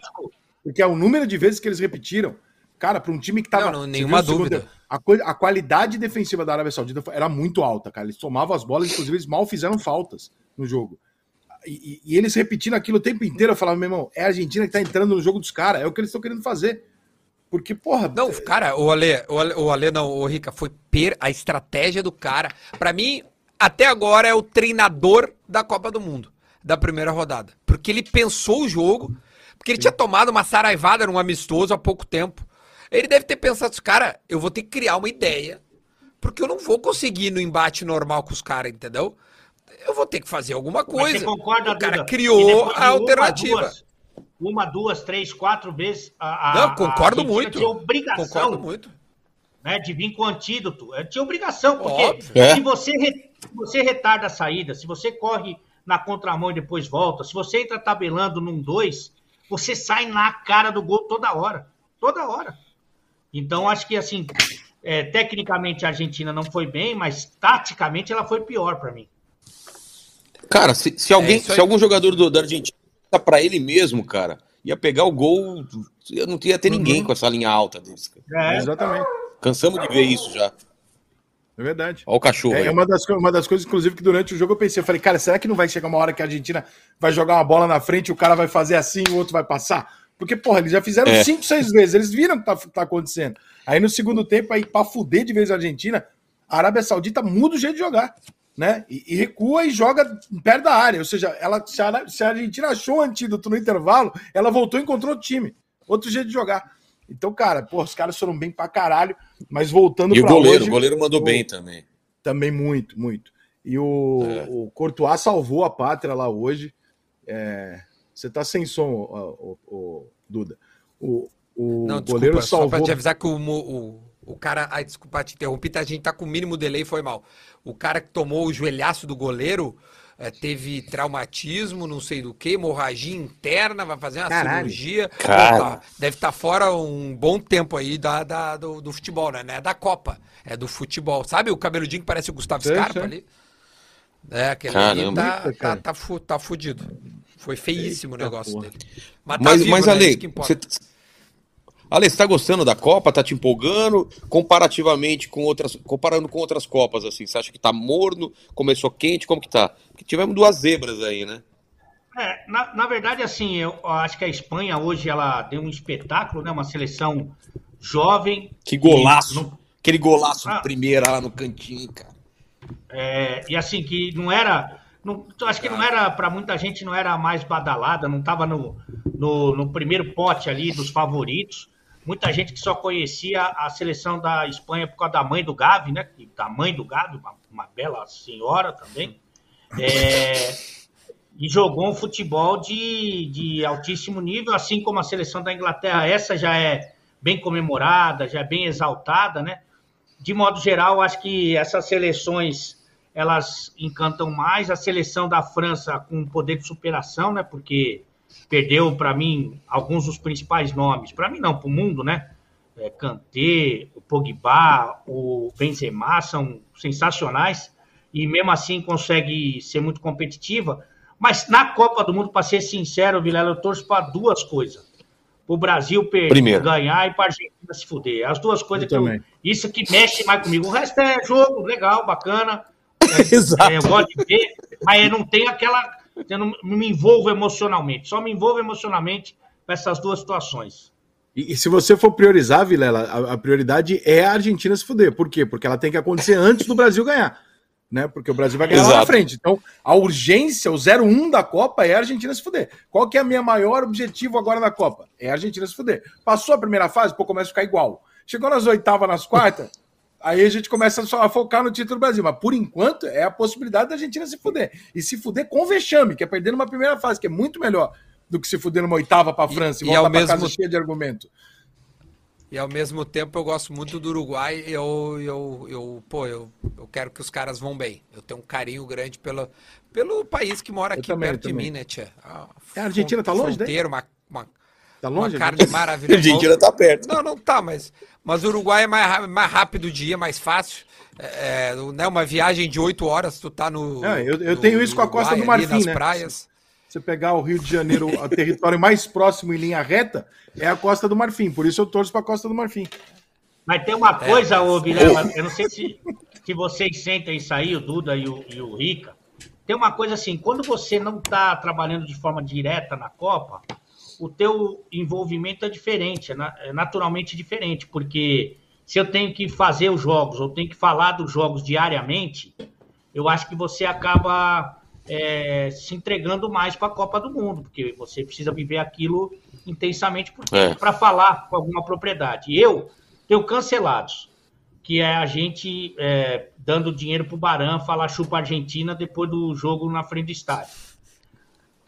Porque é o número de vezes que eles repetiram. Cara, para um time que tava. Não, não nenhuma dúvida. Segundo, a, a, qualidade defensiva da Arábia Saudita era muito alta, cara. Eles tomavam as bolas, inclusive eles mal fizeram faltas no jogo. E, e, eles repetindo aquilo o tempo inteiro, eu falava, meu irmão, é a Argentina que tá entrando no jogo dos caras, é o que eles estão querendo fazer. Porque, porra. Não, cara, o Ale, o Ale, o Ale não, o Rica, foi per a estratégia do cara. Para mim, até agora é o treinador da Copa do Mundo, da primeira rodada. Porque ele pensou o jogo, porque ele tinha tomado uma saraivada num amistoso há pouco tempo. Ele deve ter pensado, cara, eu vou ter que criar uma ideia, porque eu não vou conseguir no embate normal com os caras, entendeu? eu vou ter que fazer alguma coisa. Mas você concorda, o cara Duda, criou a alternativa. Uma duas, uma, duas, três, quatro vezes. A, Não, concordo a muito. Tinha obrigação concordo muito. Né, de vir com antídoto. Eu tinha obrigação, porque Óbvio. se você, você retarda a saída, se você corre na contramão e depois volta, se você entra tabelando num dois, você sai na cara do gol toda hora. Toda hora. Então, acho que assim, é, tecnicamente a Argentina não foi bem, mas taticamente ela foi pior para mim. Cara, se, se alguém, é se algum jogador do, da Argentina tá para ele mesmo, cara, ia pegar o gol, eu não ia ter ninguém uhum. com essa linha alta desse. É. Exatamente. Cansamos de ver isso já. É verdade. Olha o cachorro. É, é, uma, das, uma das coisas, inclusive, que durante o jogo eu pensei, eu falei, cara, será que não vai chegar uma hora que a Argentina vai jogar uma bola na frente, o cara vai fazer assim, o outro vai passar? Porque, porra, eles já fizeram é. cinco, seis vezes, eles viram o que tá, tá acontecendo. Aí no segundo tempo, aí, pra fuder de vez a Argentina, a Arábia Saudita muda o jeito de jogar né? E, e, recua e joga perto da área. Ou seja, ela, se, a, se a Argentina achou um antídoto no intervalo, ela voltou e encontrou outro time. Outro jeito de jogar. Então, cara, pô, os caras foram bem pra caralho. Mas voltando E o goleiro, hoje, o goleiro mandou o, bem também. Também muito, muito. E o, é. o Courtois salvou a pátria lá hoje. É, você tá sem som, o, o, o Duda. O, o Não, goleiro desculpa, salvou. Só pra te avisar que o, o, o cara. Ai, desculpa te interromper, tá, a gente tá com o mínimo delay, foi mal. O cara que tomou o joelhaço do goleiro é, teve traumatismo, não sei do que, hemorragia interna, vai fazer uma Caralho. cirurgia. Cara. Deve estar tá fora um bom tempo aí da, da do, do, futebol, né? Não é da Copa, é do futebol. Sabe o cabeludinho que parece o Gustavo Scarpa ali? É, aquele Caramba. ali tá, tá, tá, tá fudido. Foi feíssimo Eita o negócio porra. dele. Mas, tá mas, vivo, mas né? Ale, você Ale, você tá gostando da Copa? Tá te empolgando? Comparativamente com outras. Comparando com outras Copas, assim, você acha que tá morno? Começou quente? Como que tá? Porque tivemos duas zebras aí, né? É, na, na verdade, assim, eu acho que a Espanha hoje ela deu um espetáculo, né? Uma seleção jovem. Que golaço! No... Aquele golaço ah, primeira lá no cantinho, cara. É, e assim, que não era. Não, acho que não era, para muita gente, não era mais badalada, não estava no, no, no, primeiro pote ali dos favoritos muita gente que só conhecia a seleção da Espanha por causa da mãe do Gavi, né? Da mãe do Gavi, uma, uma bela senhora também. É, e jogou um futebol de, de altíssimo nível, assim como a seleção da Inglaterra. Essa já é bem comemorada, já é bem exaltada, né? De modo geral, acho que essas seleções elas encantam mais. A seleção da França com poder de superação, né? Porque perdeu para mim alguns dos principais nomes, para mim não, para o mundo, né? É, Kanté, o Pogba, o Benzema são sensacionais e mesmo assim consegue ser muito competitiva. Mas na Copa do Mundo, para ser sincero, Vilela, eu torço para duas coisas. O Brasil perder, Primeiro. ganhar e para a Argentina se fuder. As duas coisas eu que eu, isso que mexe mais comigo. O resto é jogo, legal, bacana. É, (laughs) Exato. É, eu gosto de ver, mas não tem aquela eu não me envolvo emocionalmente. Só me envolvo emocionalmente com essas duas situações. E, e se você for priorizar, Vilela, a, a, prioridade é a Argentina se fuder. Por quê? Porque ela tem que acontecer antes do Brasil ganhar. Né? Porque o Brasil vai ganhar Exato. lá na frente. Então, a urgência, o 0-1 da Copa é a Argentina se fuder. Qual que é a minha maior objetivo agora na Copa? É a Argentina se fuder. Passou a primeira fase, pô, começa a ficar igual. Chegou nas oitavas, nas quartas, Aí a gente começa só a focar no título do Brasil. Mas por enquanto é a possibilidade da Argentina se fuder. E se fuder com vexame, que é perder numa primeira fase, que é muito melhor do que se fuder numa oitava para a França e, e para mesmo... casa cheia de argumento. E ao mesmo tempo eu gosto muito do Uruguai. Eu, eu, eu, pô, eu, eu quero que os caras vão bem. Eu tenho um carinho grande pelo, pelo país que mora aqui também, perto de mim, né, tia? A, a Argentina tá longe, né? Uma, uma, tá longe, uma carne maravilhosa. (laughs) Argentina tá perto. Não, não tá, mas, mas o Uruguai é mais, mais rápido o dia, mais fácil. É, né, uma viagem de oito horas, tu tá no. É, eu, eu no, tenho isso com a Costa do Marfim, nas né? praias. Você pegar o Rio de Janeiro, o território mais próximo em linha reta, é a Costa do Marfim. Por isso eu torço para a Costa do Marfim. Mas tem uma coisa, é. ô Vilela, eu não sei se, se vocês sentem isso aí, o Duda e o, e o Rica. Tem uma coisa assim, quando você não está trabalhando de forma direta na Copa, o teu envolvimento é diferente, é, é naturalmente diferente, porque se eu tenho que fazer os jogos, ou tenho que falar dos jogos diariamente, eu acho que você acaba é, se entregando mais para a Copa do Mundo, porque você precisa viver aquilo intensamente para é. falar com alguma propriedade. Eu tenho cancelados, que é a gente é, dando dinheiro para o Baran falar chupa Argentina depois do jogo na frente do estádio.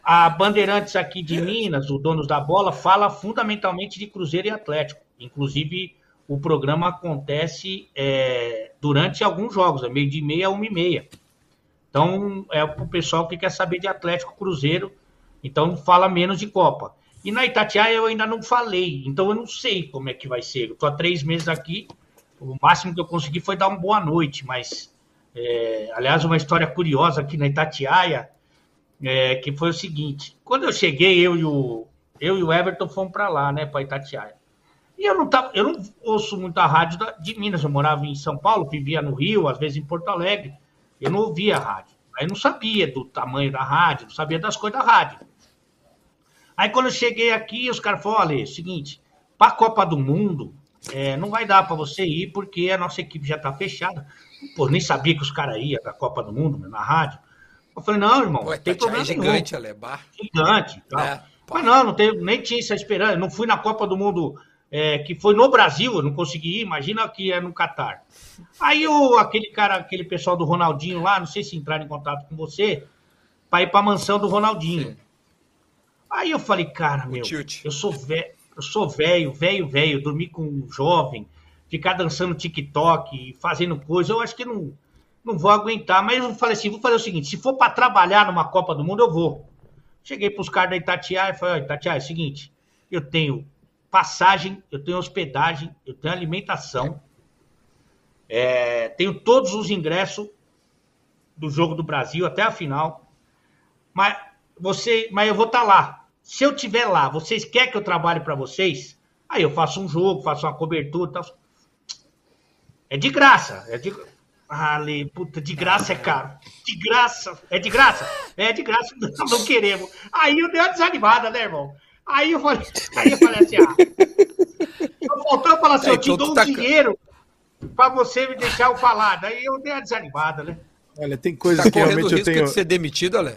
A Bandeirantes aqui de Minas, o Donos da Bola, fala fundamentalmente de Cruzeiro e Atlético. Inclusive, o programa acontece é, durante alguns jogos, é meio de meia a uma e meia. Então, é o pessoal que quer saber de Atlético Cruzeiro, então fala menos de Copa. E na Itatiaia eu ainda não falei, então eu não sei como é que vai ser. Eu estou há três meses aqui, o máximo que eu consegui foi dar uma boa noite, mas, é, aliás, uma história curiosa aqui na Itatiaia, é, que foi o seguinte: quando eu cheguei, eu e o, eu e o Everton fomos para lá, né, para Itatiaia. E eu não, tava, eu não ouço muito a rádio da, de Minas, eu morava em São Paulo, vivia no Rio, às vezes em Porto Alegre. Eu não ouvia a rádio. Aí não sabia do tamanho da rádio, não sabia das coisas da rádio. Aí quando eu cheguei aqui, os caras falaram, olha, é seguinte, para a Copa do Mundo, é, não vai dar para você ir, porque a nossa equipe já está fechada. Pô, nem sabia que os caras iam para a Copa do Mundo na rádio. Eu falei, não, irmão, Pô, tem problema é gigante, Alebar. Gigante. Tal. É, Mas não, não tem, nem tinha essa esperança. não fui na Copa do Mundo é, que foi no Brasil, eu não consegui ir, imagina que é no Catar. Aí o, aquele cara, aquele pessoal do Ronaldinho lá, não sei se entraram em contato com você, para ir para a mansão do Ronaldinho. Sim. Aí eu falei, cara, meu, eu sou velho, eu sou velho, velho, velho, dormir com um jovem, ficar dançando TikTok, fazendo coisa, eu acho que não, não vou aguentar. Mas eu falei assim, vou fazer o seguinte, se for para trabalhar numa Copa do Mundo, eu vou. Cheguei para os caras da Itatiaia e falei, Itatiaia, é o seguinte, eu tenho passagem, eu tenho hospedagem, eu tenho alimentação, é, tenho todos os ingressos do jogo do Brasil até a final. Mas você, mas eu vou estar tá lá. Se eu estiver lá, vocês querem que eu trabalhe para vocês? Aí eu faço um jogo, faço uma cobertura, tal. É de graça, é de Ale, puta, de graça é caro. De graça, é de graça? É de graça, (laughs) não, não queremos. Aí eu dei uma desanimada, né, irmão? Aí eu falei, aí eu falei assim, ah. Faltou eu falar assim, eu te dou um tá... dinheiro para você me deixar eu falar. Daí eu dei uma desanimada, né? Olha, tem coisas tá que realmente eu tenho... de ser demitido, Ale?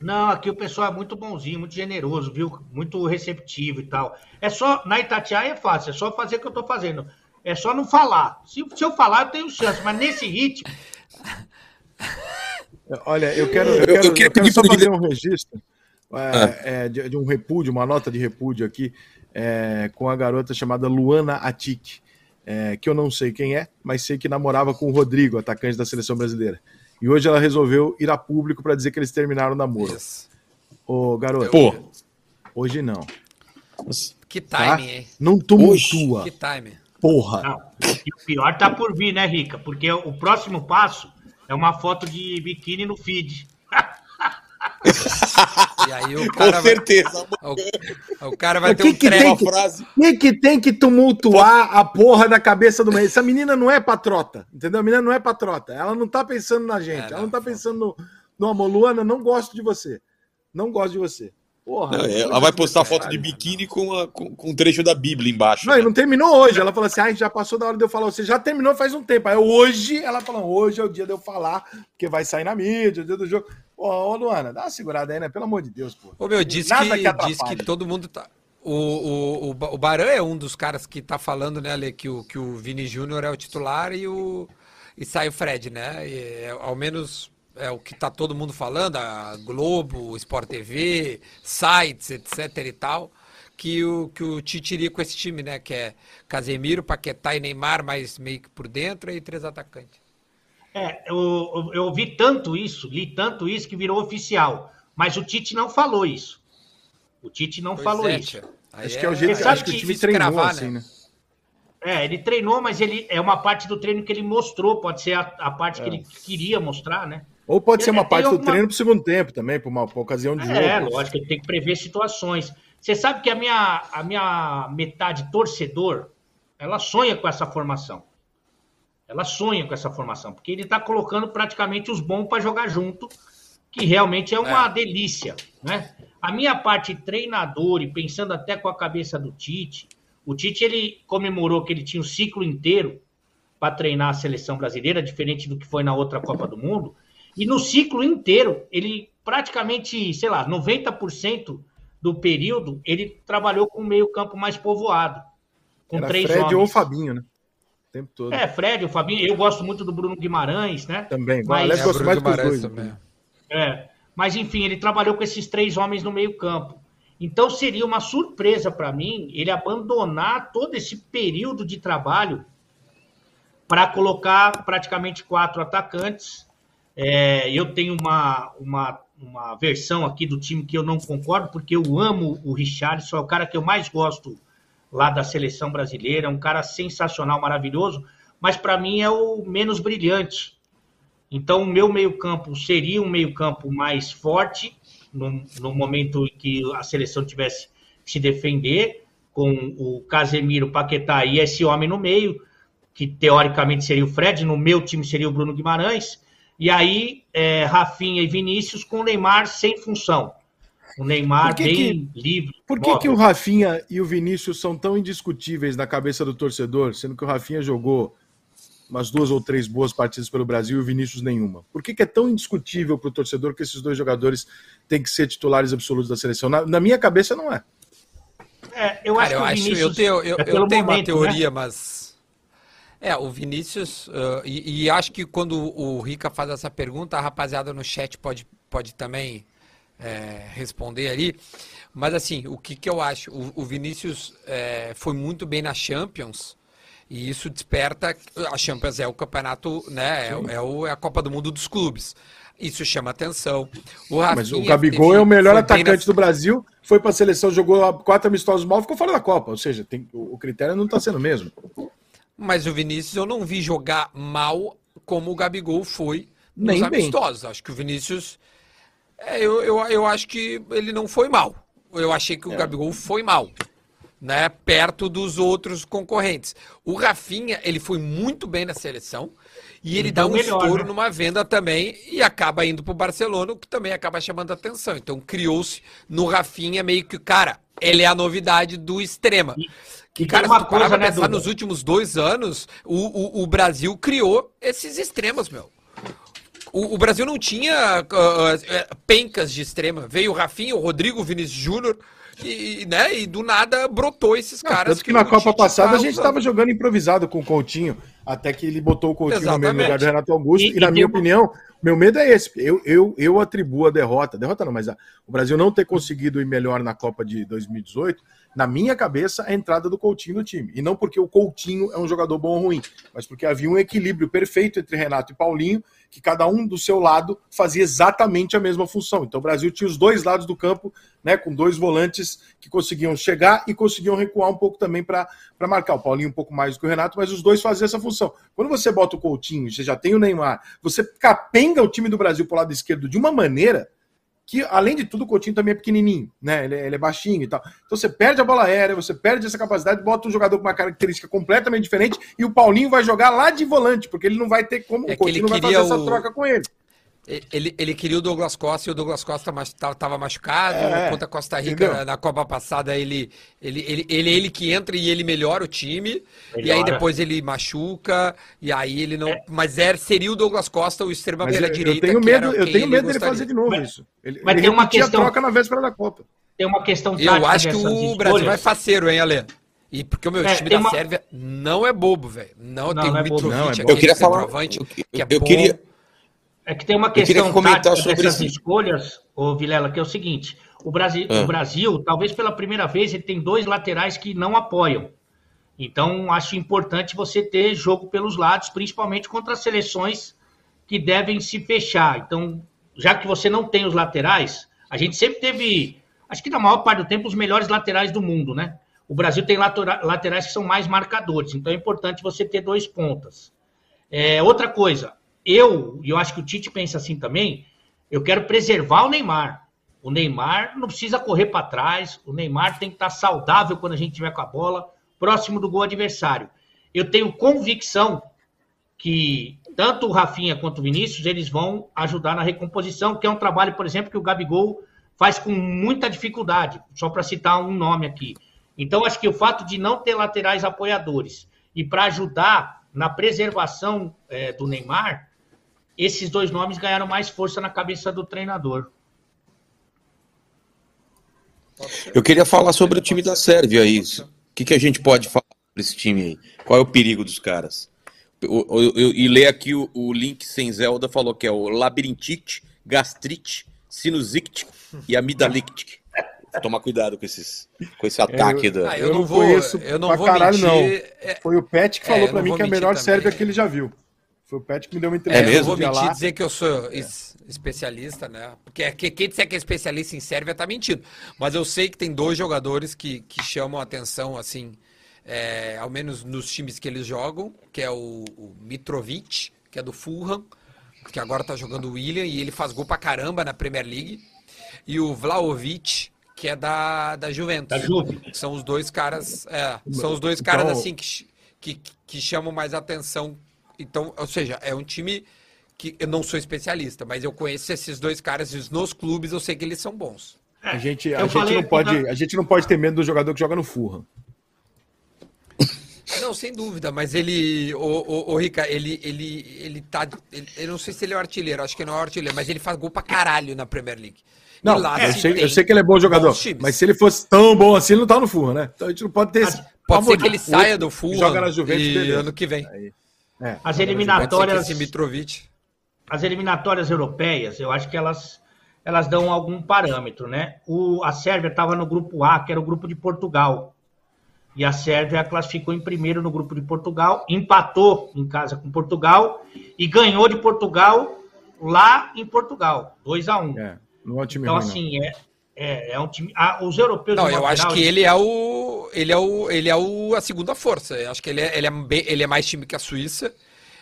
Não, aqui o pessoal é muito bonzinho, muito generoso, viu? Muito receptivo e tal. É só, na Itatiaia é fácil, é só fazer o que eu tô fazendo. É só não falar. Se, se eu falar, eu tenho chance, mas nesse ritmo. Olha, eu quero, eu quero, eu, eu quero só fazer um registro é, é, de, de, um repúdio, uma nota de repúdio aqui, é, com a garota chamada Luana Atik, é, que eu não sei quem é, mas sei que namorava com o Rodrigo, atacante da seleção brasileira. E hoje ela resolveu ir a público para dizer que eles terminaram o namoro. Yes. Ô, garoto. Pô. Hoje não. Que timing, tá? hein? Não tumultua. Que timing. Porra. Não. E o pior tá por vir, né, Rica? Porque o próximo passo é uma foto de biquíni no feed. (laughs) E aí o cara Com certeza. Vai, o, o, cara vai ter um que tem que, frase. Quem que tem que tumultuar a porra da cabeça do meio? Essa menina não é patrota, entendeu? A menina não é patrota. Ela não tá pensando na gente. É, ela não tá pensando no, no amor. Luana, não gosto de você. Não gosto de você. Porra, não, ela vai postar foto de biquíni com, a, com, com, um trecho da Bíblia embaixo. Não, né? não terminou hoje. Ela falou assim: ah, já passou da hora de eu falar. Você já terminou faz um tempo. Aí hoje, ela falou: hoje é o dia de eu falar, porque vai sair na mídia, o dia do jogo. Ô, ô, Luana, dá uma segurada aí, né? Pelo amor de Deus, pô. Ô, meu, disse que, que disse que todo mundo tá. O, o, o, o Baran é um dos caras que tá falando, né, Ale, que o, que o Vini Júnior é o titular e, o, e sai o Fred, né? E, é, ao menos é o que tá todo mundo falando, a Globo, Sport TV, sites, etc e tal, que o, que o Tite iria com esse time, né? Que é Casemiro, Paquetá e Neymar, mais meio que por dentro, e três atacantes. É, eu, eu vi tanto isso, li tanto isso que virou oficial. Mas o Tite não falou isso. O Tite não pois falou é, isso. Acho que é o jeito que, acho que o time treinou cravar, assim, né? né? É, ele treinou, mas ele é uma parte do treino que ele mostrou, pode ser a, a parte é. que ele queria mostrar, né? Ou pode ser uma parte alguma... do treino para o segundo tempo também, para uma ocasião de é, jogo. É, lógico, ele tem que prever situações. Você sabe que a minha, a minha metade torcedor, ela sonha com essa formação. Ela sonha com essa formação, porque ele está colocando praticamente os bons para jogar junto, que realmente é uma é. delícia, né? A minha parte treinador e pensando até com a cabeça do Tite, o Tite ele comemorou que ele tinha o um ciclo inteiro para treinar a seleção brasileira, diferente do que foi na outra Copa do Mundo. E no ciclo inteiro, ele praticamente, sei lá, 90% do período, ele trabalhou com o meio-campo mais povoado. Com Era três Fred homens. ou Fabinho, né? O tempo todo. É, Fred, o Fabinho. Eu gosto muito do Bruno Guimarães, né? Também. Mas... Aliás, gosto mais dos dois. Também. É. Mas, enfim, ele trabalhou com esses três homens no meio-campo. Então, seria uma surpresa para mim ele abandonar todo esse período de trabalho para colocar praticamente quatro atacantes. É, eu tenho uma, uma, uma versão aqui do time que eu não concordo, porque eu amo o Richardson, é o cara que eu mais gosto lá da seleção brasileira, é um cara sensacional, maravilhoso, mas para mim é o menos brilhante. Então, o meu meio-campo seria um meio-campo mais forte, no, no, momento em que a seleção tivesse que se defender, com o Casemiro, Paquetá e esse homem no meio, que teoricamente seria o Fred, no meu time seria o Bruno Guimarães, e aí é, Rafinha e Vinícius com o Neymar sem função. O Neymar que bem que, livre. Por que, que o Rafinha e o Vinícius são tão indiscutíveis na cabeça do torcedor, sendo que o Rafinha jogou umas duas ou três boas partidas pelo Brasil e o Vinícius nenhuma. Por que, que é tão indiscutível para o torcedor que esses dois jogadores têm que ser titulares absolutos da seleção? Na, na minha cabeça, não é. É, eu Cara, acho que eu, acho, eu tenho, eu, é eu tenho momento, uma né? teoria, né? mas. É, o Vinícius. Uh, e, e, acho que quando o Rica faz essa pergunta, a rapaziada no chat pode, pode também é, responder ali. Mas assim, o que, que eu acho? O, o Vinícius é, foi muito bem na Champions e isso desperta. A Champions é o campeonato, né? É, é, o, é a Copa do Mundo dos clubes. Isso chama atenção. O Rafinha, Mas o Gabigol teve, é o melhor atacante na... do Brasil, foi para a seleção, jogou quatro amistosos mal, ficou fora da Copa. Ou seja, tem, o critério não está sendo o mesmo. Mas o Vinícius eu não vi jogar mal como o Gabigol foi nos Nem amistosos. Bem. Acho que o Vinícius. É, eu, eu, eu acho que ele não foi mal. Eu achei que o é. Gabigol foi mal né, perto dos outros concorrentes. O Rafinha, ele foi muito bem na seleção e ele então, dá um melhor, estouro né? numa venda também e acaba indo para o Barcelona, o que também acaba chamando a atenção. Então criou-se no Rafinha meio que, cara, ele é a novidade do extrema. E, que, cara, se tu pra né, pensar nos últimos dois anos, o, o, o Brasil criou esses extremos, meu. O, o, Brasil não tinha uh, uh, pencas de extrema. Veio o Rafinha, o Rodrigo, o Vinícius Júnior, e, né, e do nada brotou esses não, caras. Tanto que, que na Copa passada a gente estava jogando improvisado com o Coutinho, até que ele botou o Coutinho Exatamente. no mesmo lugar do Renato Augusto. E, e na minha opinião, meu medo é esse. Eu, eu, eu atribuo a derrota, derrota não, mas a, o Brasil não ter conseguido ir melhor na Copa de 2018 na minha cabeça, a entrada do Coutinho no time. E não porque o Coutinho é um jogador bom ou ruim, mas porque havia um equilíbrio perfeito entre Renato e Paulinho, que cada um do seu lado fazia exatamente a mesma função. Então o Brasil tinha os dois lados do campo, né, com dois volantes que conseguiam chegar e conseguiam recuar um pouco também para marcar. O Paulinho um pouco mais do que o Renato, mas os dois faziam essa função. Quando você bota o Coutinho, você já tem o Neymar, você capenga o time do Brasil para o lado esquerdo de uma maneira que, além de tudo, o Coutinho também é pequenininho, né? Ele é, ele é, baixinho e tal. Então você perde a bola aérea, você perde essa capacidade, bota um jogador com uma característica completamente diferente e o Paulinho vai jogar lá de volante, porque ele não vai ter como é o Coutinho não vai fazer o... essa troca com ele. Ele, ele queria o Douglas Costa e o Douglas Costa estava machucado. É, contra a Costa Rica entendeu? na Copa passada, ele, ele, ele, ele, ele que entra e ele melhora o time. Melhora. E aí depois ele machuca. E aí ele não. É. Mas é, seria o Douglas Costa o extrema pela direita. Eu tenho medo, eu tenho medo dele fazer de novo mas, isso. Ele, mas ele tem uma questão. troca na véspera da Copa. tem uma questão Eu acho que o Brasil vai faceiro, hein, Ale? E porque o meu É, time da uma- Sérvia não é bobo, velho. Não, Não, tem não o é bobo. Mitrovic, Não, é bobo. Eu queria falar. Eu, que é eu bom. queria. É que tem uma questão comentar sobre dessas escolhas, ô Vilela, que é o seguinte: o Brasil, Ah. o Brasil, talvez pela primeira vez, ele tem dois laterais que não apoiam. Então, acho importante você ter jogo pelos lados, principalmente contra as seleções que devem se fechar. Então, já que você não tem os laterais, a gente sempre teve, acho que na maior parte do tempo, os melhores laterais do mundo, né? O Brasil tem laterais que são mais marcadores, então é importante você ter dois pontas. É, outra coisa, eu, e eu acho que o Tite pensa assim também, eu quero preservar o Neymar. O Neymar não precisa correr para trás, o Neymar tem que estar saudável quando a gente tiver com a bola, próximo do gol adversário. Eu tenho convicção que tanto o Rafinha quanto o Vinícius, eles vão ajudar na recomposição, que é um trabalho, por exemplo, que o Gabigol faz com muita dificuldade, só para citar um nome aqui. Então, acho que o fato de não ter laterais apoiadores e para ajudar na preservação eh, do Neymar, esses dois nomes ganharam mais força na cabeça do treinador. Eu queria falar sobre o time da Sérvia, isso. O que, que a gente pode falar sobre esse time aí? Qual é o perigo dos caras? Eu, eu- eu- e ler aqui o, o link sem Zelda falou que é o labirintite, gastrite, sinusite e amidalite. Tomar cuidado com, esses, com esse ataque da. Ah, eu, Eu não vou, eu não vou caralho, mentir. não. é, Foi o Pet que É, falou eu pra não mim que é a melhor também. Sérvia que ele já viu. Foi o Pet que me deu uma É entrevista mesmo? Eu vou mentir lá. dizer que eu sou es- especialista, né? Porque que- quem disser que é especialista em Sérvia tá mentindo. Mas eu sei que tem dois jogadores que, que chamam a atenção, assim, é, ao menos nos times que eles jogam, que é o, o Mitrovic, que é do Fulham, que agora tá jogando o William, e ele faz gol pra caramba na Premier League. E o Vlaovic, que é da, da Juventus. Da Juve. São os dois caras, é, são os dois caras Então- assim que, que, que chamam mais atenção. Então, ou seja, é um time que eu não sou especialista, mas eu conheço esses dois caras e nos clubes eu sei que eles são bons. A gente, a Eu gente falei não pode, da- a gente não pode ter medo do jogador que joga no Fulham. (laughs) Não, sem dúvida, mas ele, o, o, o Rica, ele, ele, ele tá, ele, eu não sei se ele é o artilheiro, acho que não é o artilheiro, mas ele faz gol pra caralho na Premier League. Não, lá eu, se sei, eu sei que ele é bom jogador, mas se ele fosse tão bom assim, ele não tá no Fulham, né? Então a gente não pode ter esse. Pode ser que ele saia do Fulham Joga na Juventus, e beleza. ano que vem. É, As eliminatórias, esse Mitrovic. as eliminatórias europeias, eu acho que elas, elas dão algum parâmetro, né? O, a Sérvia estava no grupo A, que era o grupo de Portugal. E a Sérvia classificou em primeiro no grupo de Portugal, empatou em casa com Portugal e ganhou de Portugal lá em Portugal, 2 a 1 É, não é um time Então, ruim, assim, é, é, é um time. ah, os europeus. Não, eu acho que ele é o. Ele é o. Ele é o, a segunda força. Eu acho que ele é, ele, é bem- ele é mais time que a Suíça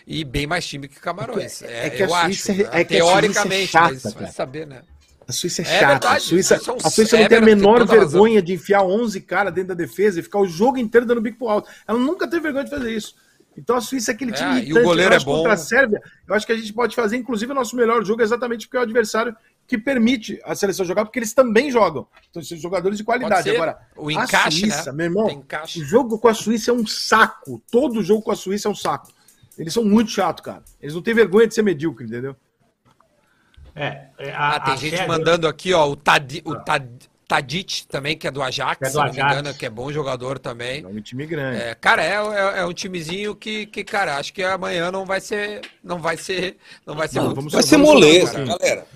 e bem mais time que Camarões. É É, que a eu Suíça acho. é- é que a teoricamente, é mas chata, vai saber, né? A Suíça é É chata. verdade, a Suíça, é a Suíça é não tem a verdade, tem menor toda razão. vergonha de enfiar 11 caras dentro da defesa e ficar o jogo inteiro dando bico pro alto. Ela nunca teve vergonha de fazer isso. Então a Suíça é aquele É, time e o irritante. goleiro Eu acho é que Contra a bom. Sérvia, eu acho que a gente pode fazer, inclusive, o nosso melhor jogo exatamente porque é o adversário que permite a seleção jogar, porque eles também jogam. Então, são jogadores de qualidade. Agora, o a encaixe, Suíça, né? meu irmão, encaixe. o jogo com a Suíça é um saco. Todo jogo com a Suíça é um saco. Eles são muito chatos, cara. Eles não têm vergonha de ser medíocre, entendeu? É, é, a, Ah, tem a gente mandando aqui, ó, o, Tadi, o Tad, Tadic também, que é do Ajax, É do se não me Ajax. engano, que é bom jogador também. É um time grande. É, cara, é, é, é um timezinho que, que, cara, acho que amanhã não vai ser. Não vai ser. Não vai ser Não, muito vamos Vai ser moleza, galera.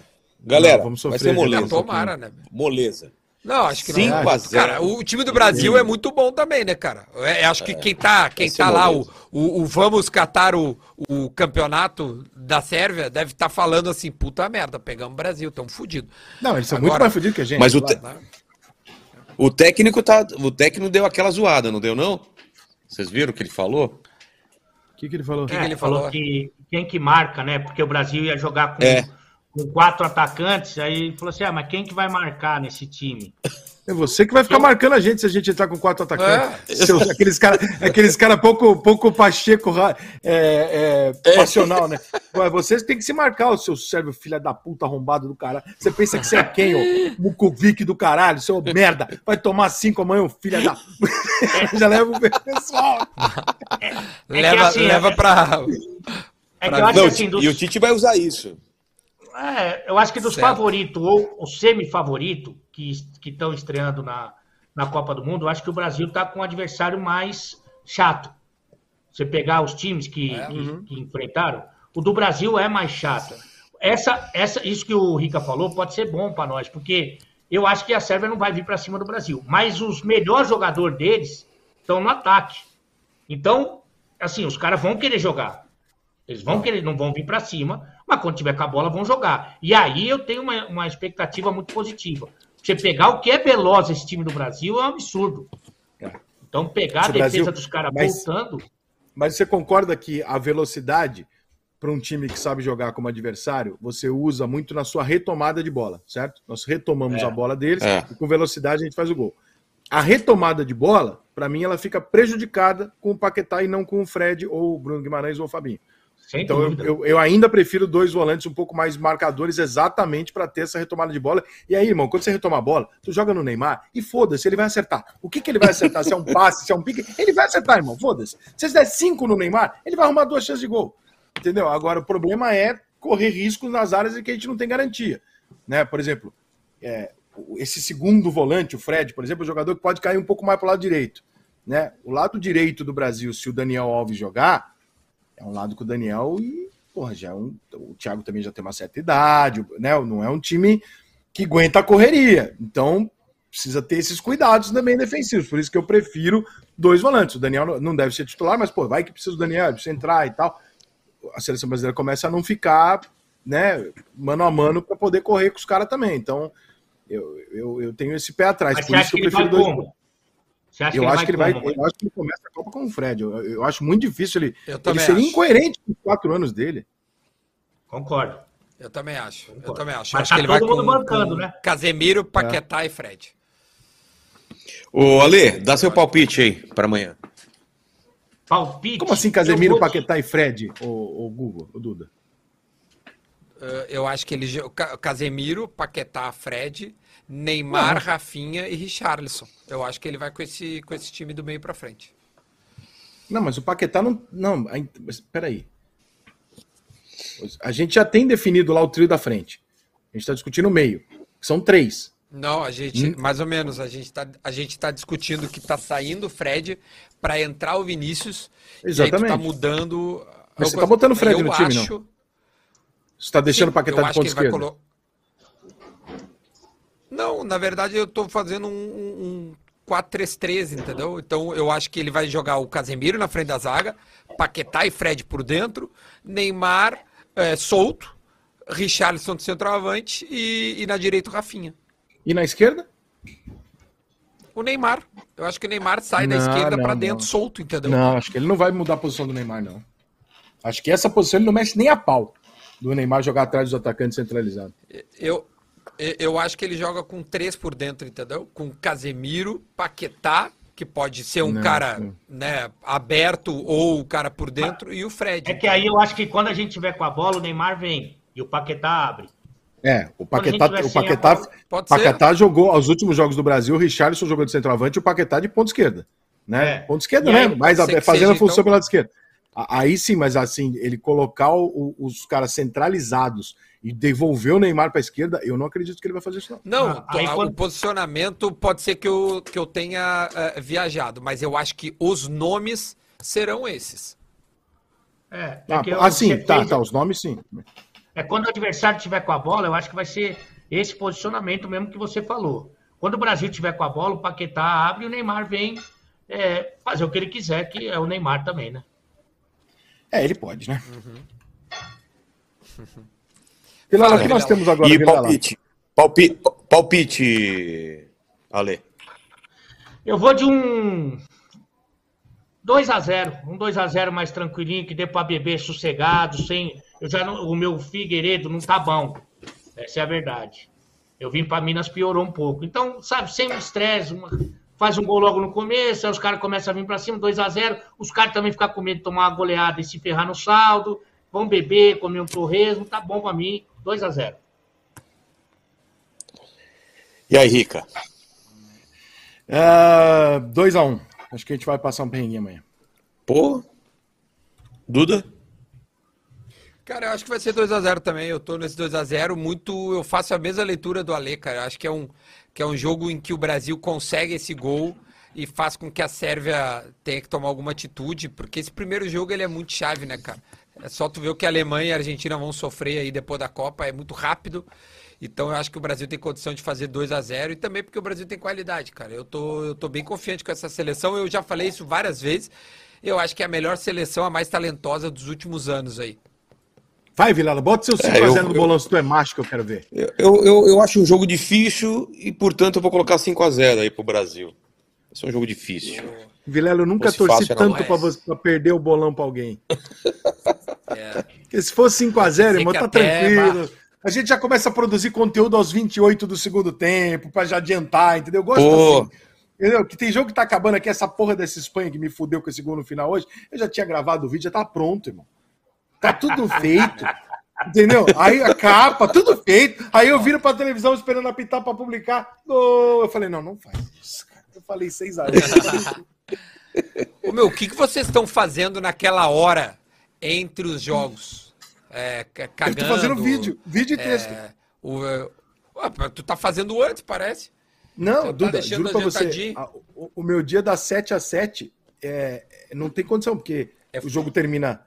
Galera, Não, vamos vai sofrer, ser moleza. gente. Tomara, né? Moleza. Não, acho que Cinco não. a é. zero. Cara, o time do Brasil é muito bom também, né, cara? É, acho que quem tá, quem tá lá, o, o, o vamos catar o, o campeonato da Sérvia, deve estar falando assim, puta merda, pegamos o Brasil, tão fudido. Não, eles são Agora- muito mais fodidos que a gente. Mas o te- O técnico tá, o técnico deu aquela zoada, não deu não? Vocês viram o que ele falou? O que, que ele falou? que É, ele falou, falou? que quem que marca, né? Porque o Brasil ia jogar com, É. com quatro atacantes, aí ele falou assim: ah, mas quem que vai marcar nesse time? É você que vai ficar marcando a gente se a gente entrar com quatro atacantes. É. Seus- (laughs) aqueles caras aqueles cara pouco, pouco pacheco, ra- é, é, passional, né? Ué, Vocês têm que se marcar, o seu sérvio filha da puta arrombado do cara. Você pensa que você é quem, ô? Mucovic do caralho, seu merda. Vai tomar cinco amanhã, filha da. (laughs) Já leva o pessoal. É que leva assim, leva é- pra. É que Pra eu acho Não, assim, dos, E o Tite vai usar isso. É, eu acho que dos favoritos ou o semi-favorito que estão estreando na, na Copa do Mundo, eu acho que o Brasil está com um adversário mais chato. Você pegar os times que, é, uhum. que, que, enfrentaram, o do Brasil é mais chato. Essa, essa, isso que o Rica falou pode ser bom para nós, porque eu acho que a Sérvia não vai vir para cima do Brasil. Mas os melhores jogadores deles estão no ataque. Então, assim, os caras vão querer jogar. Eles vão querer, não vão vir para cima, mas quando tiver com a bola vão jogar. E aí eu tenho uma, uma expectativa muito positiva. Você pegar o que é veloz esse time do Brasil é um absurdo. É. Então pegar Se a defesa Brasil... dos caras voltando. Mas você concorda que a velocidade para um time que sabe jogar como adversário, você usa muito na sua retomada de bola, certo? Nós retomamos é. a bola deles é. e com velocidade a gente faz o gol. A retomada de bola, para mim, ela fica prejudicada com o Paquetá e não com o Fred ou o Bruno Guimarães ou o Fabinho. Sem então eu, eu, eu, ainda prefiro dois volantes um pouco mais marcadores exatamente para ter essa retomada de bola. E aí, irmão, quando você retoma a bola, tu joga no Neymar e foda-se, ele vai acertar. O que, que ele vai acertar? se é um passe, se é um pique, ele vai acertar, irmão, foda-se. Se você der cinco no Neymar, ele vai arrumar duas chances de gol. Entendeu? Agora, o problema é correr riscos nas áreas em que a gente não tem garantia. Né? Por exemplo, é, esse segundo volante, o Fred, por exemplo, é um jogador que pode cair um pouco mais para o lado direito. Né? O lado direito do Brasil, se o Daniel Alves jogar, é um lado com o Daniel e, porra, já é um, o Thiago também já tem uma certa idade, né? Não é um time que aguenta a correria. Então, precisa ter esses cuidados também defensivos. Por isso que eu prefiro dois volantes. O Daniel não deve ser titular, mas, pô, vai que precisa do Daniel, precisa entrar e tal. A seleção brasileira começa a não ficar, né, mano a mano para poder correr com os caras também. Então, eu, eu, eu tenho esse pé atrás. Mas por isso que eu prefiro dois. Você acha eu que acho que ele vai. Eu acho que ele começa a Copa com o Fred. Eu, eu acho muito difícil ele. Eu ele seria acho. incoerente com os quatro anos dele. Concordo. Eu também acho. Concordo. Eu também acho. Mas acho tá que ele vai com, bancando, com né? Casemiro, Paquetá é. e Fred. Ô, Ale, dá seu palpite aí para amanhã. Palpite? Como assim, Casemiro, Paquetá e Fred, o, o Google, o Duda? Uh, eu acho que ele. Casemiro, Paquetá, Fred, Neymar, uhum. Rafinha e Richarlison. Eu acho que ele vai com esse, com esse time do meio para frente. Não, mas o Paquetá não. Não, espera aí. A gente já tem definido lá o trio da frente. A gente está discutindo o meio. São três. Não, a gente, hum. mais ou menos, a gente está tá discutindo que está saindo o Fred para entrar o Vinícius. Exatamente. E aí tu tá mudando. Mas você está botando o Fred no time, acho... não? Você está deixando Sim, o Paquetá de ponta esquerda? Colo... Não, na verdade eu estou fazendo um, um 4-3-3, entendeu? Então eu acho que ele vai jogar o Casemiro na frente da zaga, Paquetá e Fred por dentro, Neymar é, solto, Richarlison de centroavante e, e na direita o Rafinha. E na esquerda? O Neymar. Eu acho que o Neymar sai não, da esquerda para dentro solto, entendeu? Não, acho que ele não vai mudar a posição do Neymar, não. Acho que essa posição ele não mexe nem a pau do Neymar jogar atrás dos atacantes centralizados. Eu, eu acho que ele joga com três por dentro, entendeu? Com Casemiro, Paquetá, que pode ser um não, cara né, aberto ou o cara por dentro, e o Fred. É que aí eu acho que quando a gente tiver com a bola, o Neymar vem e o Paquetá abre. É, o Paquetá, o Paquetá, bola, Paquetá jogou aos últimos jogos do Brasil, o Richardson jogou de centroavante e o Paquetá de ponta esquerda. Né? É. Ponto esquerda, né? Mas fazendo a função então... pelo lado esquerdo. Aí sim, mas assim, ele colocar o, os caras centralizados e devolver o Neymar para a esquerda, eu não acredito que ele vai fazer isso. Não, não ah, aí, o quando... posicionamento pode ser que eu, que eu tenha uh, viajado, mas eu acho que os nomes serão esses. É, é ah, assim, tá, tá, os nomes sim. É quando o adversário tiver com a bola, eu acho que vai ser esse posicionamento mesmo que você falou. Quando o Brasil tiver com a bola, o Paquetá abre e o Neymar vem é, fazer o que ele quiser, que é o Neymar também, né? É, ele pode, né? Uhum. Vila, o que nós temos agora? E palpite, palpite, palpite, Ale. Eu vou de um 2 a 0 um 2 a 0 mais tranquilinho, que dê para beber sossegado, sem. Eu já não, o meu Figueiredo não tá bom. Essa é a verdade. Eu vim para Minas, piorou um pouco. Então, sabe, sem estresse, uma faz um gol logo no começo, aí os caras começam a vir para cima, 2 a 0 Os caras também ficam com medo de tomar uma goleada e se ferrar no saldo. Vão beber, comer um torresmo, tá bom para mim, 2 a 0 E aí, Rica? 2 uh, a 1 um. Acho que a gente vai passar um perrenguinho amanhã. Pô? Duda? Cara, eu acho que vai ser 2x0 também. Eu tô nesse 2x0 muito. Eu faço a mesma leitura do Ale, cara. Eu acho que é, um, que é um jogo em que o Brasil consegue esse gol e faz com que a Sérvia tenha que tomar alguma atitude, porque esse primeiro jogo ele é muito chave, né, cara? É só tu ver o que a Alemanha e a Argentina vão sofrer aí depois da Copa, é muito rápido. Então eu acho que o Brasil tem condição de fazer 2 a 0 e também porque o Brasil tem qualidade, cara. Eu tô, eu tô bem confiante com essa seleção. Eu já falei isso várias vezes. Eu acho que é a melhor seleção, a mais talentosa dos últimos anos aí. Vai, Vilela, bota seu 5x0 é, no bolão se tu é macho que eu quero ver. Eu, eu, eu acho um jogo difícil e, portanto, eu vou colocar 5x0 aí pro Brasil. Esse é um jogo difícil. Vilela, eu nunca torci fácil, tanto pra, você, pra perder o bolão pra alguém. (laughs) É. Porque se fosse 5x0, irmão, tá tranquilo. A gente já começa a produzir conteúdo aos 28 do segundo tempo, pra já adiantar, entendeu? Eu gosto Pô. assim. Entendeu? Que tem jogo que tá acabando aqui, essa porra dessa Espanha que me fudeu com esse gol no final hoje. Eu já tinha gravado o vídeo, já tá pronto, irmão. Tá tudo feito. Entendeu? Aí a capa, tudo feito. Aí eu viro pra televisão esperando apitar pra publicar. Gol! Eu falei, não, não faz isso, cara. Eu falei 6 a 0 Ô meu, o que, que vocês estão fazendo naquela hora entre os jogos? É, cagando, eu tô fazendo vídeo, vídeo e texto. É, o, ué, tu tá fazendo antes, parece. Não, tá Duda, juro pra você, a, o, o, meu dia das 7 às 7 é, não tem condição, porque é o jogo termina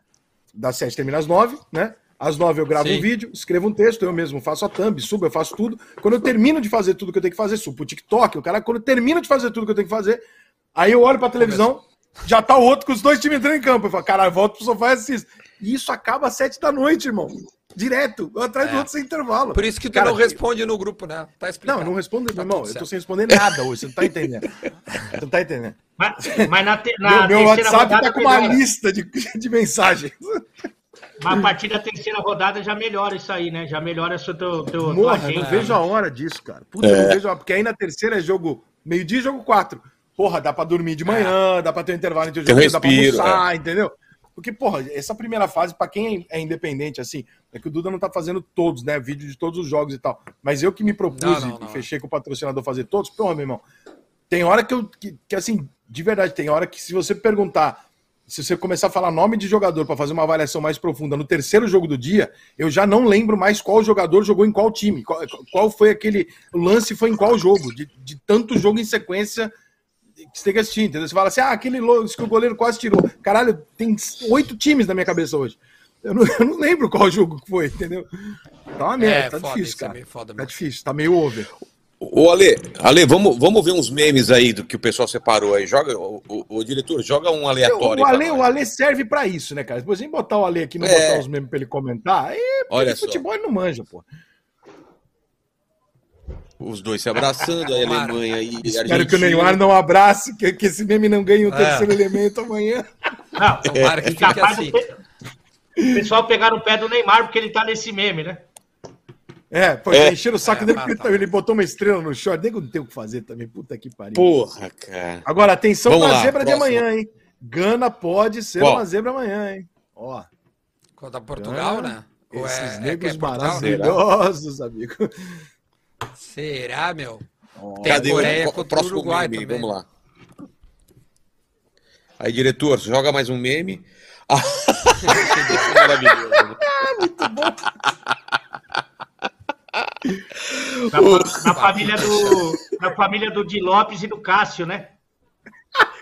das 7 termina às 9, né? Às 9 eu gravo Sim. um vídeo, escrevo um texto, eu mesmo faço a thumb, subo, eu faço tudo. Quando eu termino de fazer tudo que eu tenho que fazer, subo pro TikTok, o cara, quando eu termino de fazer tudo que eu tenho que fazer, aí eu olho pra televisão, já tá o outro com os dois times entrando em campo. Eu falo, caralho, volto pro sofá e assisto. E isso acaba às 7 da noite, irmão. Direto, atrás é. do outro sem intervalo. Por isso que tu cara, não responde no grupo, né? Tá explicado. Não, não respondo, tá irmão. Eu tô sem responder nada hoje, você não tá entendendo. Você não tá entendendo. Mas, mas na, te, na meu, meu WhatsApp tá com uma lista de, de mensagens. Mas a partir da terceira rodada já melhora isso aí, né? Já melhora o teu, teu Morra, não vejo a hora disso, cara. Puta, é. não vejo a hora, porque aí na terceira é jogo meio-dia jogo quatro. Porra, dá pra dormir de manhã, é. dá pra ter um intervalo entre os jogos, dá pra almoçar, é. entendeu? Porque, porra, essa primeira fase, para quem é independente, assim, é que o Duda não tá fazendo todos, né? Vídeo de todos os jogos e tal. Mas eu que me propus não, não, não. e fechei com o patrocinador fazer todos, porra, meu irmão. Tem hora que eu. Que, que, assim, de verdade, tem hora que se você perguntar se você começar a falar nome de jogador para fazer uma avaliação mais profunda no terceiro jogo do dia, eu já não lembro mais qual jogador jogou em qual time, qual, qual foi aquele lance foi em qual jogo, de, de tanto jogo em sequência você tem que assistir, entendeu? Você fala assim, ah, aquele lance que o goleiro quase tirou. Caralho, tem oito times na minha cabeça hoje. Eu não, eu não lembro qual jogo que foi, entendeu? Tá uma merda, é, tá foda, difícil, é cara. É foda, tá difícil, tá meio over. Ô, Ale, Ale vamos, vamos ver uns memes aí do que o pessoal separou aí. Joga, o, o, o diretor, joga um aleatório. O Ale, o Ale serve pra isso, né, cara? Depois em botar o Ale aqui, não é. botar os memes pra ele comentar, aí Olha futebol ele não manja, pô. Os dois se abraçando, a (laughs) Alemanha e Espero Argentina. que o Neymar não abrace, que, que esse meme não ganhe o é. terceiro elemento amanhã. Não, tomara que fique assim. O pessoal pegaram o pé do Neymar porque ele tá nesse meme, né? É, pô, é. encheram o saco é, dele porque tá, ele botou uma estrela no short. Nem não tem o que fazer também. Puta que pariu. Porra, cara. Agora, atenção Vamos pra lá, zebra próximo. de amanhã, hein? Gana pode ser Qual? uma zebra amanhã, hein? Ó. Contra Portugal, Gana, né? Esses é, é negros é maravilhosos, amigo. Será, meu? Oh. Tem Cadê Coreia o, o próximo Uruguai meme? Também. Vamos lá. Aí, diretor, joga mais um meme. (laughs) Ah, maravilhoso. Muito bom. Na, na, família do, na família do Di Lopes e do Cássio, né?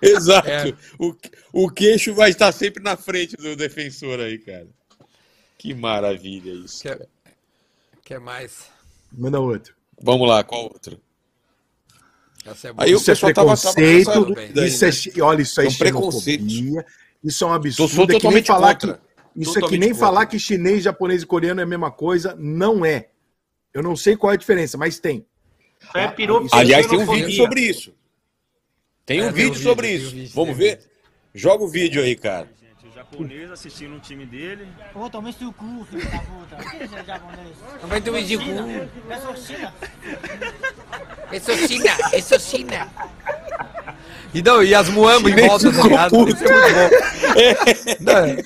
Exato. É. O, o queixo vai estar sempre na frente do defensor aí, cara. Que maravilha isso. Quer, quer mais? Manda outro. Vamos lá, qual outro? É aí isso o pessoal é preconceito, tava, isso é, olha, isso é, é um preconceito. Isso é um absurdo. É que nem falar que, isso totalmente é que nem contra. falar que chinês, japonês e coreano é a mesma coisa. Não é. Eu não sei qual é a diferença, mas tem. É, pirou, Aliás, tem um vídeo sobre isso. Tem um é, vídeo sobre vídeo, isso. Vídeo, Vamos ver? Joga o vídeo aí, cara. Japonês assistindo um time dele. Ô, toma esse cu, filho da puta. Que é japonês? Não vai ter um de cu. Eu sou China. Eu sou China. Eu sou China. E, não, e as muambas em volta, tá ligado? Isso é muito bom. É.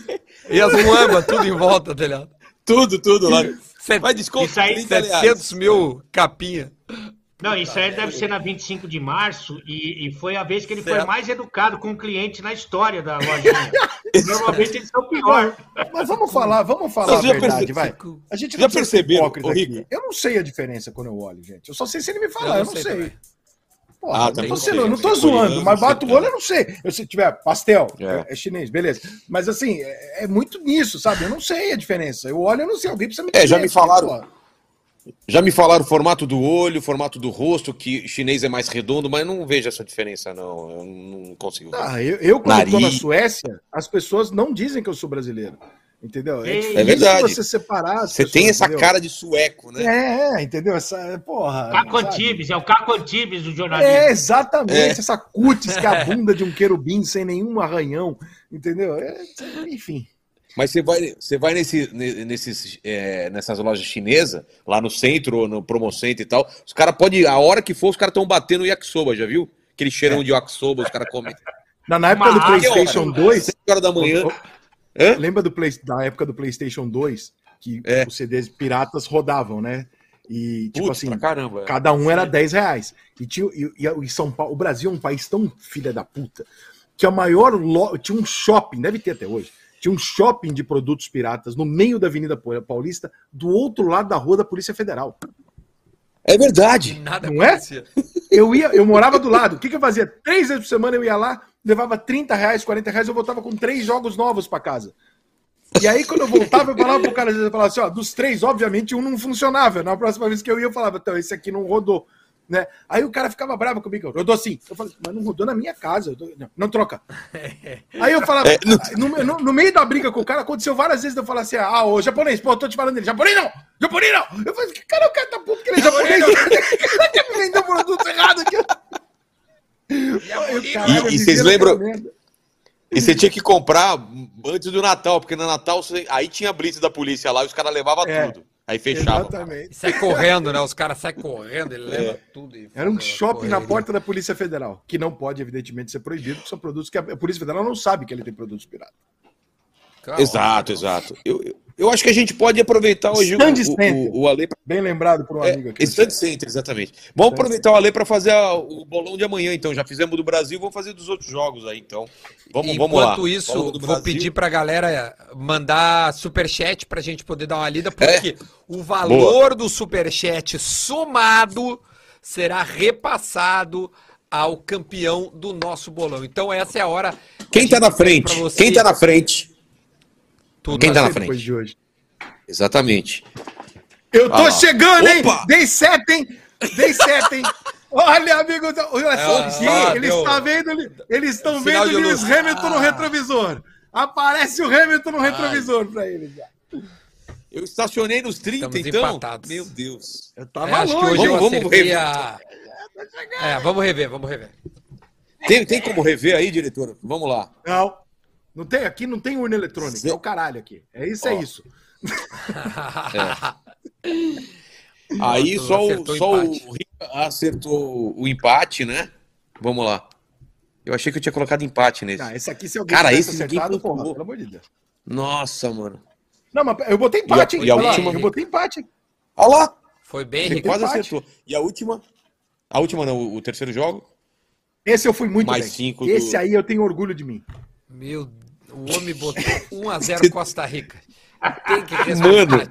E as muambas, tudo em volta, tá ligado? Tudo, tudo lá. Vai desconto. Isso aí, 700 mil capinha. Não, isso aí deve ser na 25 de março e, e foi a vez que ele foi Certo. mais educado com o cliente na história da lojinha. (laughs) Normalmente eles são pior. Mas vamos falar, vamos falar a Você verdade, percebe- vai. A gente Já não ô, aqui. Eu não sei a diferença quando eu olho, gente. Eu só sei se ele me falar, Eu eu não não sei sei. Porra, Ah, não, não tô, sei, sendo- não eu tô zoando, mas não bato o olho, eu não sei. Eu, se tiver pastel, É. é. é chinês, beleza. Mas assim, é, é muito nisso, sabe? Eu não sei a diferença. Eu olho, eu não sei. Alguém precisa me É, já me falaram. porra. Já me falaram o formato do olho, o formato do rosto, que chinês é mais redondo, mas não vejo essa diferença, não. Eu não consigo ver. Ah, eu, eu, quando tô na. Suécia, as pessoas não dizem que eu sou brasileiro. Entendeu? É difícil verdade. você separar. Você pessoas, tem essa entendeu? cara de sueco, né? É, é, entendeu? Essa, porra. Caco sabe? Antibes, é o Caco Antibes do jornalismo. É, exatamente. É. Essa cutis que é a bunda de um querubim sem nenhum arranhão. Entendeu? É, enfim. Mas você vai, você vai nesse, ne- nesses, é, nessas lojas chinesas, lá no centro ou no promocentro e tal, os caras podem, a hora que for, os caras estão batendo yakisoba, já viu? Aquele cheirão de yakisoba, os caras comem. Na, na época do Mas, PlayStation olha, 2, 7 horas da manhã. Hã? lembra do play, da época do PlayStation 2, que É. os CDs piratas rodavam, né? E, tipo Putz, assim, caramba. cada um era 10 reais. E, tinha, e, e, São Paulo, o Brasil é um país tão filha da puta que a maior lo... tinha um shopping, deve ter até hoje, tinha um shopping de produtos piratas no meio da Avenida Paulista, do outro lado da rua da Polícia Federal. É verdade. Nada Não é? acontecia. Eu ia, eu morava do lado. O que, que eu fazia? Três vezes por semana eu ia lá, levava 30 reais, 40 reais, eu voltava com três jogos novos pra casa. E aí, quando eu voltava, eu falava pro cara, eu falava assim, ó, dos três, obviamente, um não funcionava. Na próxima vez que eu ia, eu falava, então, esse aqui não rodou. Né? Aí o cara ficava bravo comigo, rodou assim. Eu falei, mas não rodou na minha casa. eu tô- Não, não troca. (laughs) Aí eu falava, É, no, no- no meio da briga com o cara, aconteceu várias vezes de eu falar assim, ah, ô japonês, pô, eu tô te falando dele, japonês não, japonês não. Eu falei, cara, o cara tá puto que ele é japonês. O (laughs) cara quer me vender um produto errado aqui. Aí o cara E- e vocês lembram-. E você tinha que comprar antes do Natal, porque no Natal você- aí tinha blitz da polícia lá e os caras levavam É, tudo. Aí fechava. Exatamente. Sai correndo, né? Os caras saem correndo, ele leva tudo. e Era um shopping na porta da Polícia Federal, que não pode, evidentemente, ser proibido, porque são produtos que a Polícia Federal não sabe que ele tem produtos piratas. Exato, exato. Eu, eu, eu acho que a gente pode aproveitar hoje o, Stand o, center. o, o Ale. pra- Bem lembrado por um É, amigo aqui. Stand Center, exatamente. Vamos aproveitar o Ale para fazer a- o bolão de amanhã, então. Já fizemos do Brasil, vamos fazer dos outros jogos aí, então. Vamos, vamos lá. Enquanto isso, vou Brasil. pedir pra galera mandar superchat pra gente poder dar uma lida, porque o valor É. Boa. do superchat somado será repassado ao campeão do nosso bolão. Então essa é a hora. Quem que a tá na frente? Quem tá na frente? Tudo Quem tá na Depois frente? de hoje. Exatamente. Eu tô Ah chegando, hein? Opa! Dei sete, hein? Dei sete, hein? (laughs) Olha, amigo, olha só Ah, eles estão vendo, eles estão vendo de Lewis. Hamilton no Ah. retrovisor. Aparece o Hamilton no retrovisor pra eles. já. Eu estacionei nos 30, Estamos então. empatados. Meu Deus. Eu É, tava acho que longe. hoje eu Vamos- vamos rever. a... É, vamos rever, vamos rever. Tem, tem como rever aí, diretor? Vamos lá. Não, não tem, aqui não tem urna eletrônica, Zé- é o caralho aqui. É isso, é Ó. isso. (laughs) Aí Nossa, só, o, o só o. Rica acertou o empate, né? Vamos lá. Eu achei que eu tinha colocado empate nesse. Ah, esse aqui, se alguém Cara, esse ninguém acertado, porra, pontuou. pelo amor de Deus. Nossa, mano. Não, mas eu botei empate, E a- hein? e a última- Eu botei empate. Olha lá. Foi bem, Você quase empate. acertou. E a última? A última não, o, o terceiro jogo? Esse eu fui muito Mais bem. cinco do- Esse aí eu tenho orgulho de mim. Meu, o homem botou 1x0 Costa Rica. Tem que respeitar. Mano.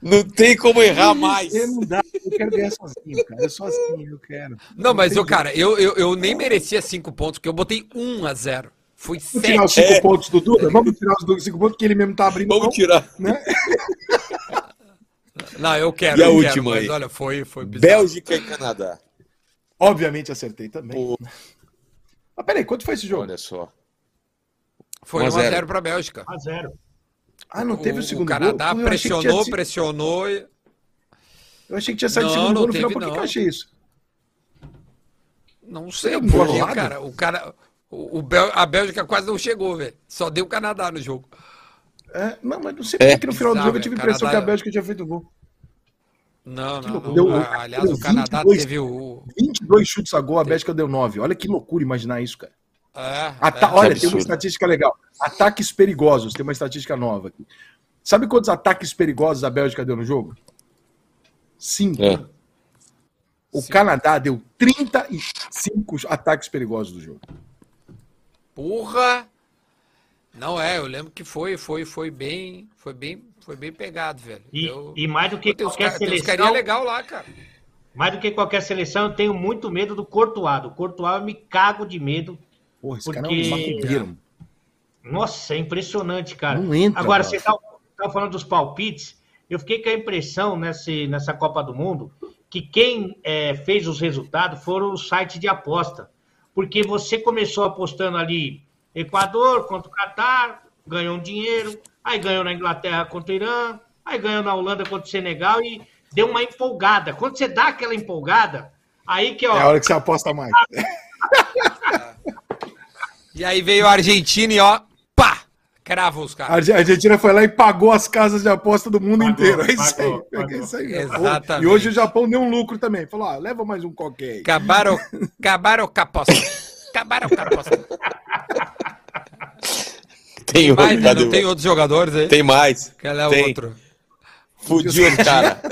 Não tem como errar mais. Eu não dá, eu quero ganhar sozinho, cara. Eu sou assim, eu quero. Não, mas, eu, cara, eu, eu, eu nem merecia 5 pontos, porque eu botei 1 a 0 Foi Vamos tirar os 7. cinco É. pontos do Duda? Vamos tirar os cinco pontos que ele mesmo tá abrindo. Vamos mão, tirar. Né? (laughs) Não, eu quero. E a eu última quero, mas aí? olha, foi, foi bizarro. Bélgica e Canadá. Obviamente acertei também. Pô, Mas peraí, quanto foi esse jogo? olha só. Foi 1 a 0. 1x0 pra Bélgica. A zero. Ah, não teve o, segundo Canadá gol? Pô, eu pressionou, pressionou. e- Eu achei que tinha saído o segundo não gol no final. teve, Por que, que eu achei isso? Não sei Foi por quê, embolado? cara. O cara. O, o Bel- a Bélgica quase não chegou, velho. Só deu o Canadá no jogo. É, não, mas não sei É. que que no final do jogo eu tive a impressão Canadá- que a Bélgica tinha feito gol. Não, não, não. Deu- Ah, Aliás, deu o Canadá 22. teve o. 22 chutes a gol, a Bélgica deu 9. Olha que loucura imaginar isso, cara. É, Ata- é. Olha, tem uma estatística legal. Ataques perigosos, tem uma estatística nova aqui. Sabe quantos ataques perigosos a Bélgica deu no jogo? Cinco. É. O Sim. Canadá deu 35 ataques perigosos do jogo. Porra! Não é, eu lembro que foi, foi, foi bem, foi bem, foi bem pegado, velho. E, eu, e mais do que qualquer seleção. Legal lá, cara. Mais do que qualquer seleção, eu tenho muito medo do Courtois. O Courtois eu me cago de medo. Porra, esse porque... cara é um Nossa, é impressionante, cara. Não entra, Agora, cara. você tá, tá falando dos palpites. Eu fiquei com a impressão nesse, nessa Copa do Mundo que quem é, fez os resultados foram os sites de aposta. Porque você começou apostando ali Equador contra o Catar, ganhou um dinheiro, aí ganhou na Inglaterra contra o Irã, aí ganhou na Holanda contra o Senegal e deu uma empolgada. Quando você dá aquela empolgada, aí que ó. É a hora que você aposta mais. (laughs) e aí veio a Argentina e ó, pá! Crava os caras. A Argentina foi lá e pagou as casas de aposta do mundo pagou, inteiro. É isso pagou, aí. Pagou. É isso aí. Exatamente. E hoje o Japão deu um lucro também. Falou: ah, leva mais um qualquer aí. Acabaram, (laughs) acabaram com a aposta. Acabaram com a aposta. Tem, mais, né? Não tem outros jogadores aí? Tem mais. Qual é tem. outro? Fudiu os cara.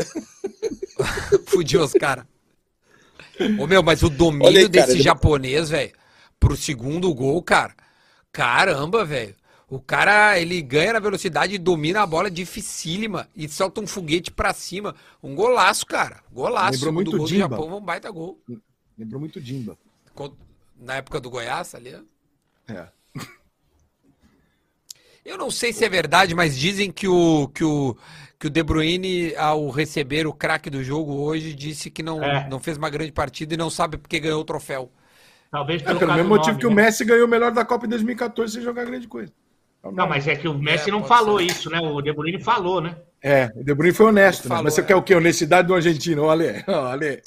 (laughs) Fudiu os cara. Ô meu, mas o domínio aí, desse japonês, velho, pro segundo gol, cara. Caramba, velho. O cara, ele ganha na velocidade e domina a bola dificílima e solta um foguete pra cima. Um golaço, cara. Golaço. Lembrou muito gol Dimba. do Japão, um baita gol. Lembrou muito Dimba. Na época do Goiás, ali. É. (laughs) Eu não sei se é verdade, mas dizem que o, que o, que o De Bruyne, ao receber o craque do jogo hoje, disse que não, é. não fez uma grande partida e não sabe porque ganhou o troféu. Talvez pelo, é, pelo mesmo motivo nome, que né? o Messi ganhou o melhor da Copa em 2014 sem jogar grande coisa. Não, mas é que o Messi é, não falou ser. isso, né? O De Bruyne falou, né? É, o De Bruyne foi honesto, né? Mas você é. quer o quê? Honestidade do argentino, olha. Olha.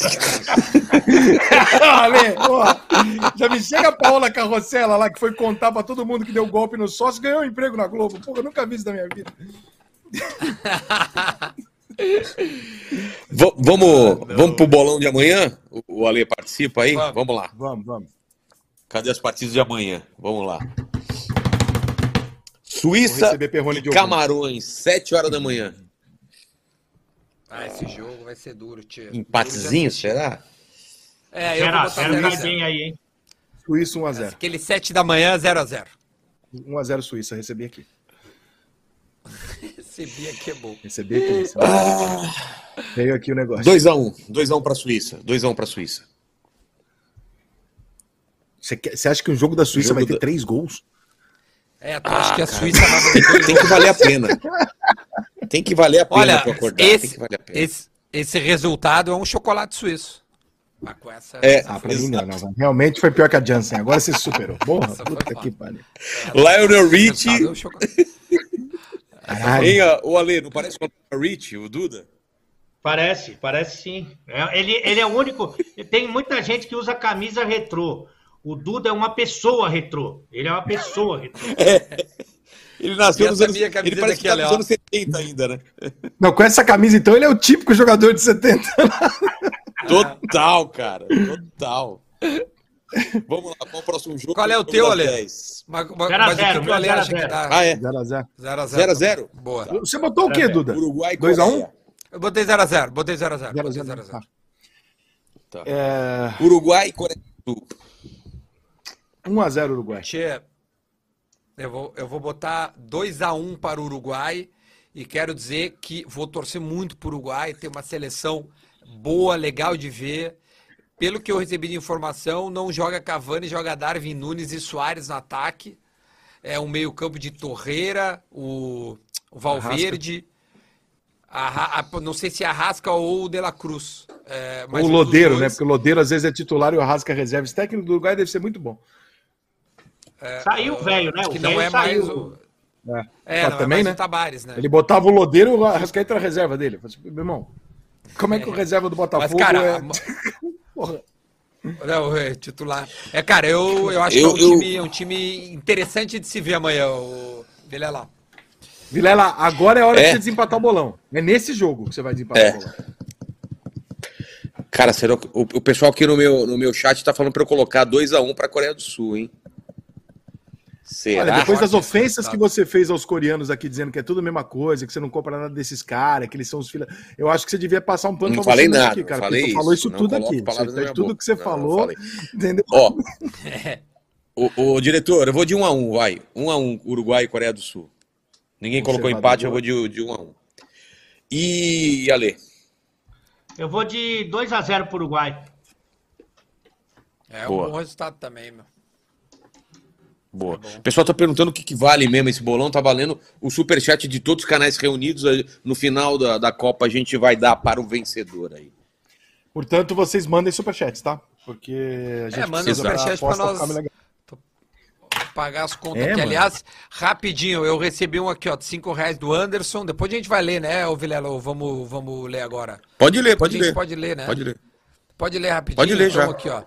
olha, já me chega a Paola Carrossela lá, que foi contar pra todo mundo que deu golpe no sócio, ganhou um emprego na Globo. Porra, eu nunca vi isso na minha vida. (laughs) vamos, vamos pro bolão de amanhã? O Ale participa aí? Vamos, vamos lá. Vamos, vamos. Cadê as partidas de amanhã? Vamos lá. Suíça e Camarões, 7 horas da manhã. Ah, esse jogo vai ser duro, tio. Empatezinho, será? É, eu será, vou botar 0 x aí, hein? Suíça 1x0. Aquele 7 da manhã, 0x0. 1x0 Suíça, recebi aqui. Recebi aqui é bom. Recebi aqui. Ah. Veio aqui o negócio. 2x1. 2x1 pra Suíça. 2x1 pra Suíça. Você, quer, você acha que um jogo da Suíça jogo vai ter da... 3 gols? É, tu ah, acha que a Suíça vai Tem que valer a pena. Tem que valer a pena Olha, pra acordar. Esse, esse, esse, resultado é um chocolate suíço. Ah, com essa, é, essa ah, pra mim não, não, Realmente foi pior que a Janssen. Agora você superou. (laughs) Porra, puta que pariu. Lionel Richie. Hein, o Ale, não parece com o Rich, o Duda? Parece, parece sim. É, ele, ele é o único. Tem muita gente que usa camisa retrô. O Duda é uma pessoa retrô. Ele é uma pessoa retrô. (laughs) É. Ele nasceu nos anos, ele parece que tá nos anos 70 ainda, né? Não, com essa camisa, então, ele é o típico jogador de 70. Total, cara. Total. Vamos lá, qual é o próximo jogo? Qual é o teu, Ale? 0x0. Mas, mas o que, que o Ale acha que dá? Ah, é? 0x0. 0x0. Boa. Você botou o quê, Duda? Uruguai 2x1? Eu botei 0x0. Botei 0x0. 0x0. Tá. É... Uruguai e Coreia do Sul. 1x0 Uruguai. Tchê, eu vou, eu vou botar 2x1 para o Uruguai e quero dizer que vou torcer muito para o Uruguai, ter uma seleção boa, legal de ver. Pelo que eu recebi de informação, não joga Cavani, joga Darwin Nunes e Soares no ataque. É um meio-campo de Torreira, o, o Valverde. A, a, não sei se é Arrasca ou o De La Cruz. É, ou o Lodeiro, dois... né? Porque o Lodeiro às vezes é titular e o Arrasca é reserva. Esse técnico do Uruguai deve ser muito bom. É, saiu o velho, né? O que não é saiu. mais o. É, é ah, também, é né? Tabares, né? Ele botava o Lodeiro e o Arrascaeta era reserva dele. Meu irmão, como é que o é. reserva do Botafogo Mas, cara, é. (laughs) Porra. Não, é titular. É, cara, eu, eu acho eu, que é um, eu... time, é um time interessante de se ver amanhã, o Vilela. Vilela, agora é hora é. de você desempatar o bolão. É nesse jogo que você vai desempatar é. o bolão. Cara, será, o, o pessoal aqui no meu, no meu chat tá falando para eu colocar 2x1 um para a Coreia do Sul, hein? Será? Olha, depois das ofensas que você fez aos coreanos aqui, dizendo que é tudo a mesma coisa, que você não compra nada desses caras, que eles são os filhos. Eu acho que você devia passar um pano Não pra falei você nada, aqui, cara. falei porque tu falou isso, isso tudo aqui. Isso minha tudo boca. que você Não, falou. entendeu? Ó, (laughs) o, o diretor, eu vou de 1 a 1 vai. 1 a 1 Uruguai e Coreia do Sul. Ninguém colocou empate, eu vou de, de 1 a 1 E, Ale? Eu vou de 2 a 0 pro Uruguai. É Boa. um bom resultado também, meu. Boa. O pessoal tá perguntando o que, que vale mesmo esse bolão. Tá valendo o superchat de todos os canais reunidos. No final da, da Copa a gente vai dar para o vencedor aí. Portanto, vocês mandem superchats, tá? Porque a gente É, manda precisa superchat pra nós. Pagar as contas É, aqui. mano. Aliás, rapidinho, eu recebi um aqui, ó, de 5 reais do Anderson. Depois a gente vai ler, né, ô Vilela? Vamos, vamos ler agora. Pode ler, a pode gente ler. pode ler, né? Pode ler. Pode ler rapidinho. Pode ler então, já. aqui, ó.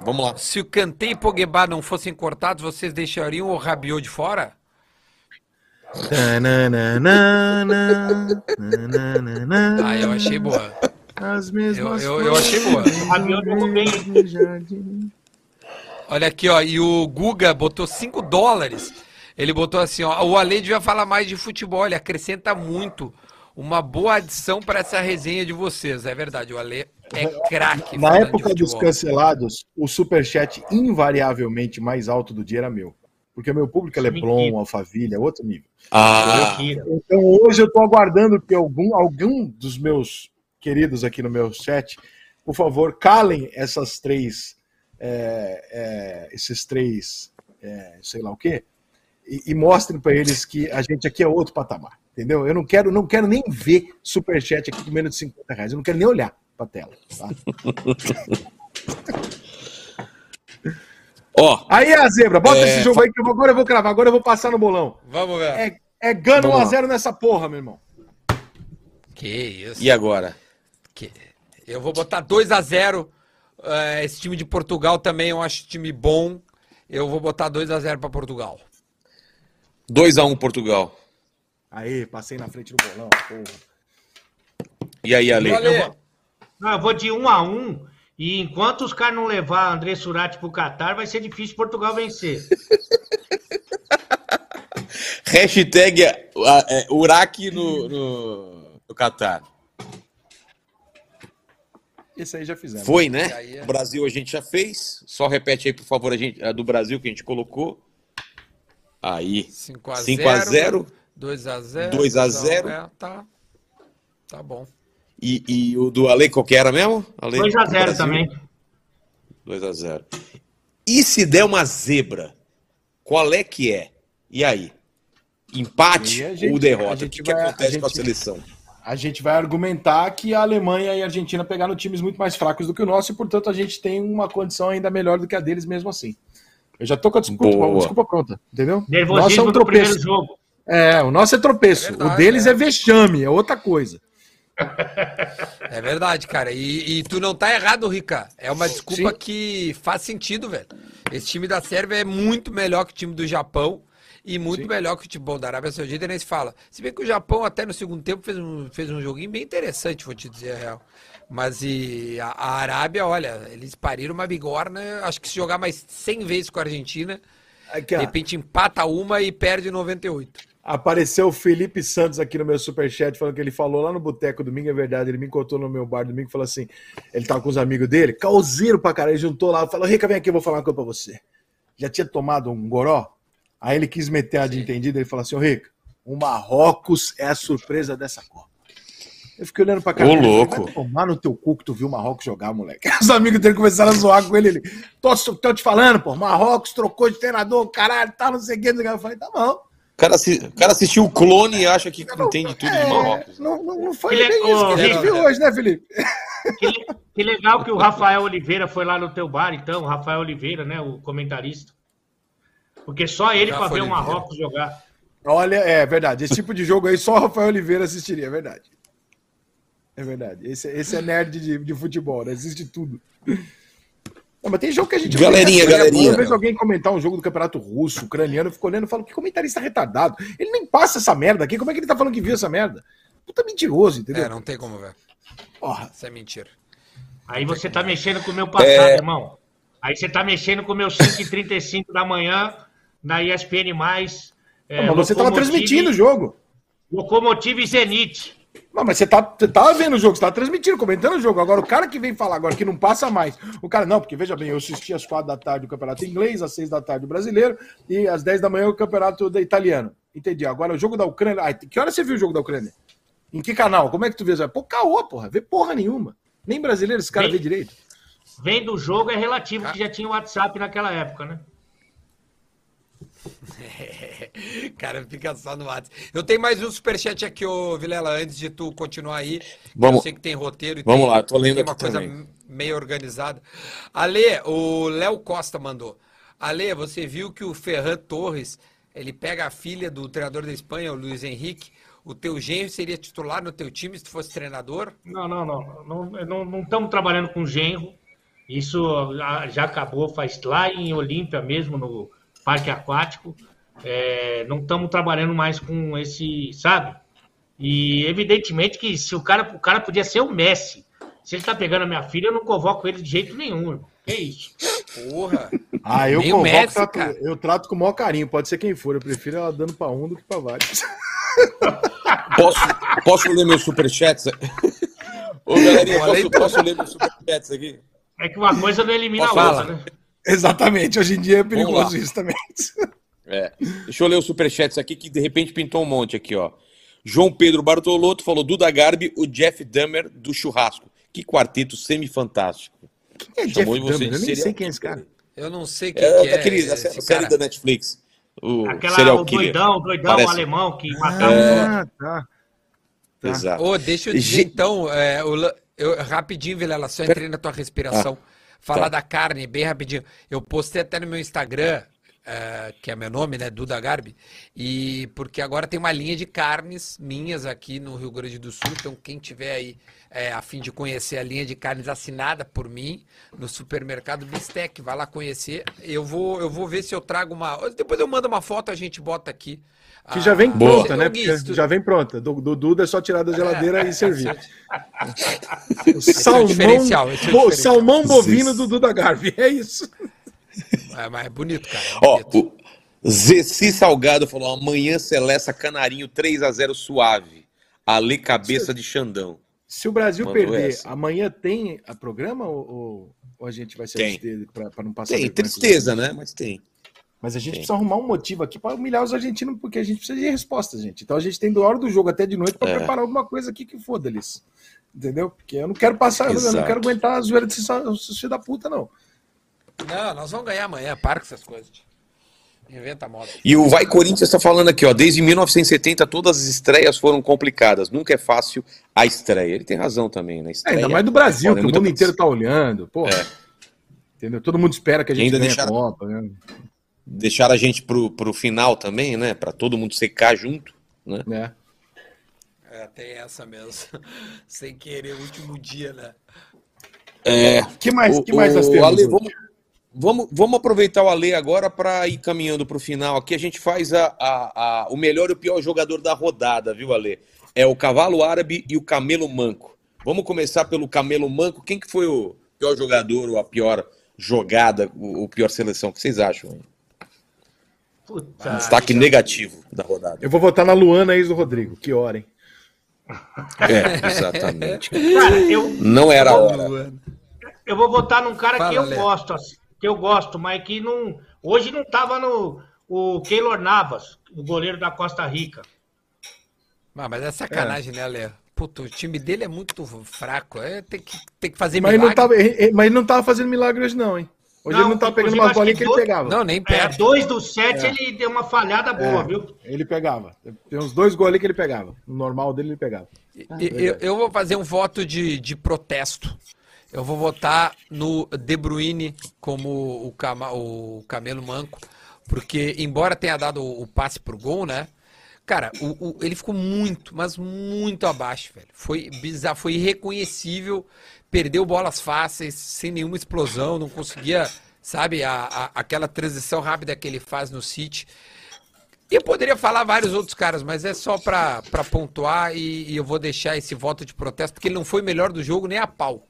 Vamos lá. Se o Kanté e Pogba não fossem cortados, vocês deixariam o Rabiot de fora? Ah, eu achei boa. As Eu, mesmas eu, eu achei boa. Rabiot jogou bem. Olha aqui, ó. E o Guga botou 5 dólares. Ele botou assim, ó. O Ale devia falar mais de futebol. Ele acrescenta muito. Uma boa adição para essa resenha de vocês. É verdade, o Ale é craque. Na de época dos cancelados, o superchat invariavelmente mais alto do dia era meu. Porque o meu público é Leblon. Alphaville, é outro nível. Ah. Então hoje eu tô aguardando que algum, algum dos meus queridos aqui no meu chat, por favor, calem essas três, é, é, esses três, é, sei lá o quê, e, e mostrem para eles que a gente aqui é outro patamar, entendeu? Eu não quero, não quero nem ver superchat aqui com menos de 50 reais, eu não quero nem olhar para tela. Tá? ó, Aí a zebra, bota É, esse jogo aí que eu vou- agora eu vou cravar, agora eu vou passar no bolão. Vamos ver. É, é Gano Vamos lá. 1x0 nessa porra, meu irmão. Que isso. e agora? Que- Eu vou botar 2 a 0 É, Esse time de Portugal também eu acho time bom. Eu vou botar 2 a 0 para Portugal. 2x1 Portugal. Aí, passei na frente do bolão, porra. E aí, Ale? Ale. Eu vou, não, eu vou de 1 a 1 e enquanto os caras não levar André Surati pro Catar, vai ser difícil Portugal vencer. (laughs) Hashtag é, Uraque no, no, no Catar. Esse aí já fizemos. Foi, né? É- O Brasil a gente já fez. Só repete aí, por favor, a, gente, a do Brasil que a gente colocou. Aí. 5 a 5 a 0 2 a 0 2 a 0. É, tá. Tá bom. E, e o do Ale, qual que era mesmo? Ale, 2 a 0 Brasil. também. 2 a 0 E se der uma zebra, qual é que é? E aí? Empate E gente- ou derrota? O gente que, que vai- a acontece com a gente- seleção? A gente vai argumentar que a Alemanha e a Argentina pegaram times muito mais fracos do que o nosso e, portanto, a gente tem uma condição ainda melhor do que a deles mesmo assim. Eu já tô com a desculpa, Boa. desculpa pronta, entendeu? Nosso é Nervosismo um do primeiro tropeço. jogo. É, o nosso é tropeço. É verdade, o deles é. é. vexame, é outra coisa. É verdade, cara. E, e tu não tá errado, Rica. É uma desculpa Sim. que faz sentido, velho. Esse time da Sérvia é muito melhor que o time do Japão e muito Sim. melhor que o time bom da Arábia Saudita, nem se fala. Se bem que o Japão, até no segundo tempo, fez um, fez um joguinho bem interessante, vou te dizer a real. Mas e a, a Arábia, olha, eles pariram uma bigorna. Acho que se jogar mais 100 vezes com a Argentina, Aqui, de repente empata uma e perde 98. Apareceu o Felipe Santos aqui no meu superchat falando que ele falou lá no boteco domingo, é verdade. Ele me encontrou no meu bar domingo e falou assim: ele tava com os amigos dele, causeiro pra caralho, ele juntou lá, falou: Rica, vem aqui, eu vou falar uma coisa pra você. Já tinha tomado um goró? Aí ele quis meter a de entendido, ele falou assim: Ô Rica, o Marrocos é a surpresa dessa Copa. Eu fiquei olhando pra cá. Ô, louco. Tomar no teu cu que tu viu o Marrocos jogar, moleque. (laughs) Os amigos dele começaram a zoar com ele. ele tô, tô te falando, pô, Marrocos trocou de treinador, caralho, tá, não sei o que. Eu falei, tá bom. O cara, o cara assistiu o clone e acha que entende tudo de É, Marrocos. não, não, não foi é- bem isso que a gente viu hoje, né, Felipe? Que, que legal que o Rafael Oliveira foi lá no teu bar, então, o Rafael Oliveira, né, o comentarista. Porque só ele para ver o. Marrocos jogar. Olha, é verdade. Esse tipo de jogo aí só o Rafael Oliveira assistiria, é verdade. É verdade. Esse, esse é nerd de, de futebol, né? Assiste tudo. Não, mas tem jogo que a gente. Galerinha, galerinha. Uma vez alguém comentar um jogo do campeonato russo, ucraniano, eu fico olhando e falo, que comentarista retardado. Ele nem passa essa merda aqui. Como é que ele tá falando que viu essa merda? Puta mentiroso, entendeu? É, não tem como ver. Porra. Isso é mentira. Aí você tá mexendo com o meu passado, É. irmão. Aí você tá mexendo com o meu 5h35 da manhã na ESPN+. É, mas você estava transmitindo o jogo. Locomotive e Zenit. Não, mas você tá, você tá vendo o jogo, você tá transmitindo, comentando o jogo. Agora, o cara que vem falar agora que não passa mais. O cara, não, porque veja bem, eu assisti às quatro da tarde o campeonato inglês, às seis da tarde o brasileiro e às dez da manhã o campeonato italiano. Entendi. Agora, o jogo da Ucrânia. Ah, que hora você viu o jogo da Ucrânia? Em que canal? Como é que tu vê? Pô, caô, porra. Vê porra nenhuma. Nem brasileiro esse cara vem, vê direito. Vem do jogo é relativo, que já tinha o WhatsApp naquela época, né? (laughs) cara, fica só no WhatsApp. Eu tenho mais um superchat aqui, ô Vilela, antes de tu continuar aí. Vamos, eu sei que tem roteiro e vamos tem, lá, tô lendo tem uma coisa também. meio organizada. Ale, o Léo Costa mandou. Ale, você viu que o Ferran Torres, ele pega a filha do treinador da Espanha, o Luiz Henrique. O teu genro seria titular no teu time se tu fosse treinador? Não, não, não. Não, não, não estamos trabalhando com genro. Isso já acabou faz lá em Olímpia mesmo, no parque aquático. É, não estamos trabalhando mais com esse, sabe? E evidentemente que se o cara, o cara podia ser o Messi. Se ele tá pegando a minha filha, eu não convoco ele de jeito nenhum, irmão. Que isso? Porra. Ah, eu convoco, Messi, trato, eu trato com o maior carinho, pode ser quem for. Eu prefiro ela dando pra um do que pra vários. (laughs) Posso, posso ler meus superchats? (laughs) Ô, galerinha, posso, posso ler meus superchats aqui? É que uma coisa não elimina posso a outra, falar? né? Exatamente, hoje em dia é perigoso isso também. É. Deixa eu ler os superchats aqui que de repente pintou um monte aqui, ó. João Pedro Bartolotto falou Duda Garbi, o Jeff Dahmer do churrasco. Que quarteto semi-fantástico. Quem é Chamou Jeff Dahmer? Eu nem sei quem é esse cara. Eu não sei quem é. é aquele, a série cara. da Netflix. O Aquela, o doidão, doidão Parece... alemão que matou. Ah, tá. tá. Exato. Oh, deixa eu dizer, então, é, eu, rapidinho, Vilela, só entrei na tua respiração. Ah, falar tá. da carne, bem rapidinho. Eu postei até no meu Instagram Uh, que é meu nome, né, Duda Garbi, e porque agora tem uma linha de carnes minhas aqui no Rio Grande do Sul, então quem tiver aí é, a fim de conhecer a linha de carnes assinada por mim no supermercado Bistec, vai lá conhecer. Eu vou, eu vou ver se eu trago uma. Depois eu mando uma foto, a gente bota aqui. Que já vem pronta, né? já vem pronta. Do, do Duda é só tirar da geladeira é, e servir. o salmão, é salmão bovino do Duda Garbi, é isso. É, mas é bonito, cara. É Ó, o Zeci Salgado falou: amanhã Celeste Canarinho 3 a 0 suave. Ali cabeça se, de Xandão. Se o Brasil Mandou perder, essa. amanhã tem a programa ou, ou a gente vai se abster para não passar? Tem, tristeza, né? Mas tem. Mas a gente tem. precisa arrumar um motivo aqui para humilhar os argentinos, porque a gente precisa de resposta, gente. Então a gente tem do hora do jogo até de noite para é. preparar alguma coisa aqui que foda-lhes. Entendeu? Porque eu não quero passar, Exato. eu não quero aguentar a zoeira desses filhos da puta, não. Não, nós vamos ganhar amanhã. Para com essas coisas. Inventa moda. E o Vai Corinthians está falando aqui, ó. Desde 1970 todas as estreias foram complicadas. Nunca é fácil a estreia. Ele tem razão também, né? Estreia, é, ainda mais do Brasil, é que o mundo inteiro está olhando. Pô. É. Entendeu? Todo mundo espera que a gente ainda deixar, a Copa, né? Deixar a gente pro, pro final também, né? Para todo mundo secar junto, né? É. É, tem essa mesmo. (laughs) Sem querer, último dia, né? É, que mais, o, que mais nós temos? Ale, vamos, vamos, vamos aproveitar o Ale agora para ir caminhando para o final. Aqui a gente faz a, a, a, o melhor e o pior jogador da rodada, viu, Ale? É o Cavalo Árabe e o Camelo Manco. Vamos começar pelo Camelo Manco. Quem que foi o pior jogador ou a pior jogada, o, o pior seleção? O que vocês acham? Puta Destaque já... negativo da rodada. Eu vou votar na Luana ex do Rodrigo. Que hora, hein? É, exatamente. (laughs) Cara, eu, não era a hora. Eu vou votar num cara Fala, que eu Lé. gosto, assim, que eu gosto, mas que não. Hoje não estava no. O Keylor Navas, o goleiro da Costa Rica. Ah, mas é sacanagem, é. né, Léo? Puta, o time dele é muito fraco. É, tem, que, tem que fazer mas milagre. Não tava, mas ele não tava fazendo milagre hoje, não, hein? Hoje não, ele não tava pegando umas bolinhas que, que, ele pegava. Não, nem perto. É, dois dos sete é. ele deu uma falhada boa, é, viu? Ele pegava. Tem uns dois gols ali que ele pegava. No normal dele ele pegava. Ah, eu, eu, vou fazer um voto de, de protesto. Eu vou votar no De Bruyne como o, cama, o Camelo Manco, porque embora tenha dado o passe pro gol, né? Cara, o, o, ele ficou muito, mas muito abaixo, velho. Foi bizarro, foi irreconhecível. Perdeu bolas fáceis, sem nenhuma explosão, não conseguia, sabe, a, a, aquela transição rápida que ele faz no City. E eu poderia falar vários outros caras, mas é só para pontuar e, e eu vou deixar esse voto de protesto, porque ele não foi melhor do jogo nem a pau.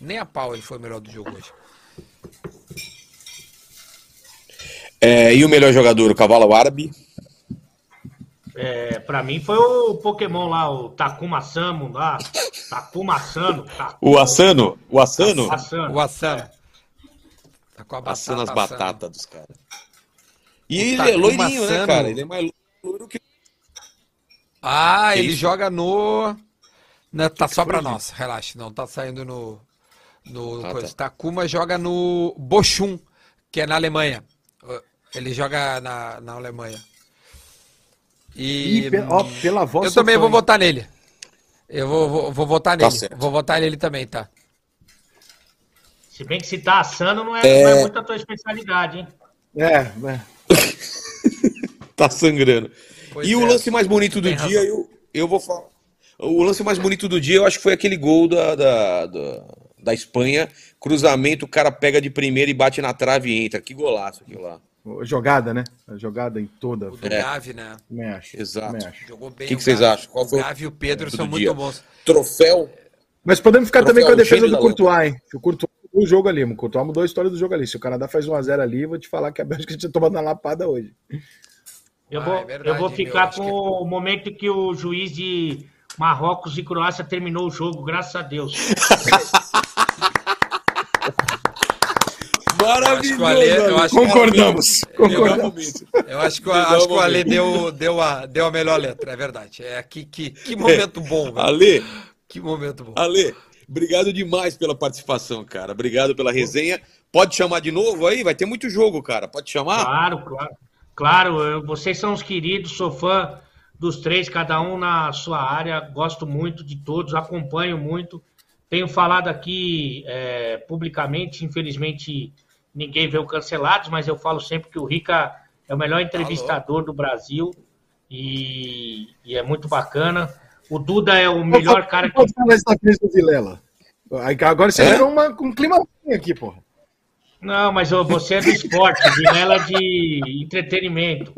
Nem a pau ele foi melhor do jogo hoje. É, e o melhor jogador, o cavalo árabe? É, pra mim foi o Pokémon lá, o Takuma Samu lá. Takuma Asano. Takuma... O Asano? O Asano? Asano. O Asano. É. Tá com a Assando as batata assando. batatas dos caras. E O ele é loirinho, né, cara? Ele é mais loiro que. Ah, Que ele isso? joga no. Não, tá só pra nós, relaxa. Não tá saindo no. no Ah, coisa. Takuma joga no Bochum, que é na Alemanha. Ele joga na, na Alemanha. E. Pe- ó, pela voz. eu também vou votar nele. Eu vou, vou, vou votar Tá nele. certo. Vou votar nele também, tá? Se bem que se tá assando, não é, não é muito a tua especialidade, hein? É, é. (laughs) Tá sangrando. Pois e o é, lance mais bonito do dia, eu, eu vou falar. O lance mais bonito do dia, eu acho que foi aquele gol da, da, da, da Espanha. Cruzamento, o cara pega de primeira e bate na trave e entra. Que golaço aquilo lá. Jogada, né? A jogada em toda. O do É. Gavi, né? Acho. Exato. acho. Jogou bem. Que o que vocês Gavi. acham? Qual foi O Gavi e o Pedro são dia? muito bons. Troféu. Mas podemos ficar Troféu, também com a defesa do Courtois, hein? O Courtois mudou o jogo ali. O Courtois mudou a história do jogo ali. Se o Canadá faz 1x0 ali, eu vou te falar que a Bélgica tinha tomado na lapada hoje. Eu Ah, vou, é verdade, eu vou ficar com que- o momento que o juiz de Marrocos e Croácia terminou o jogo, graças a Deus. (laughs) Maravilhoso. Eu acho que o Ale- eu acho que- Concordamos. Melhor Concordamos. Eu acho que, acho que o Ale deu, deu, a, deu a melhor letra, é verdade. É, que, que, que momento bom, velho. Ale, Que momento bom. Ale, obrigado demais pela participação, cara. Obrigado pela resenha. Pode chamar de novo aí? Vai ter muito jogo, cara. Pode chamar? Claro, claro. Claro, eu- vocês são os queridos, sou fã dos três, cada um na sua área, gosto muito de todos, acompanho muito. Tenho falado aqui é, publicamente, infelizmente ninguém veio cancelados, mas eu falo sempre que o Rica é o melhor entrevistador do Brasil e, e é muito bacana. O Duda é o melhor cara que falar na frente do Vilela. Agora você É? uma, um clima ruim aqui, porra. Não, mas você é do esporte, Vilela de entretenimento.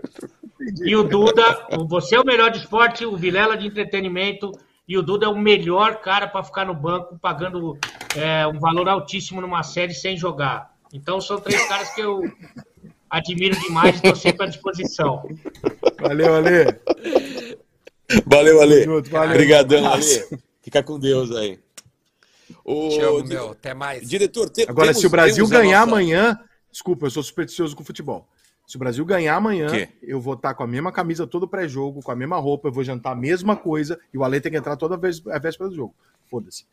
E o Duda, o- você é o melhor de esporte, o Vilela de entretenimento. E o Duda é o melhor cara para ficar no banco pagando é, um valor altíssimo numa série sem jogar. Então são três caras que eu admiro demais e estou sempre à disposição. Valeu, Ale. Valeu, Ale. Junto, valeu. Obrigadão, Ale. Fica com Deus aí. Ô, Te amo, di- meu. Até mais. Diretor, te- Agora, temos- se o Brasil ganhar nossa- amanhã. Desculpa, eu sou supersticioso com futebol. Se o Brasil ganhar amanhã, Quê? eu vou estar com a mesma camisa todo pré-jogo, com a mesma roupa, eu vou jantar a mesma coisa e o Ale tem que entrar toda vez a véspera do jogo. Foda-se.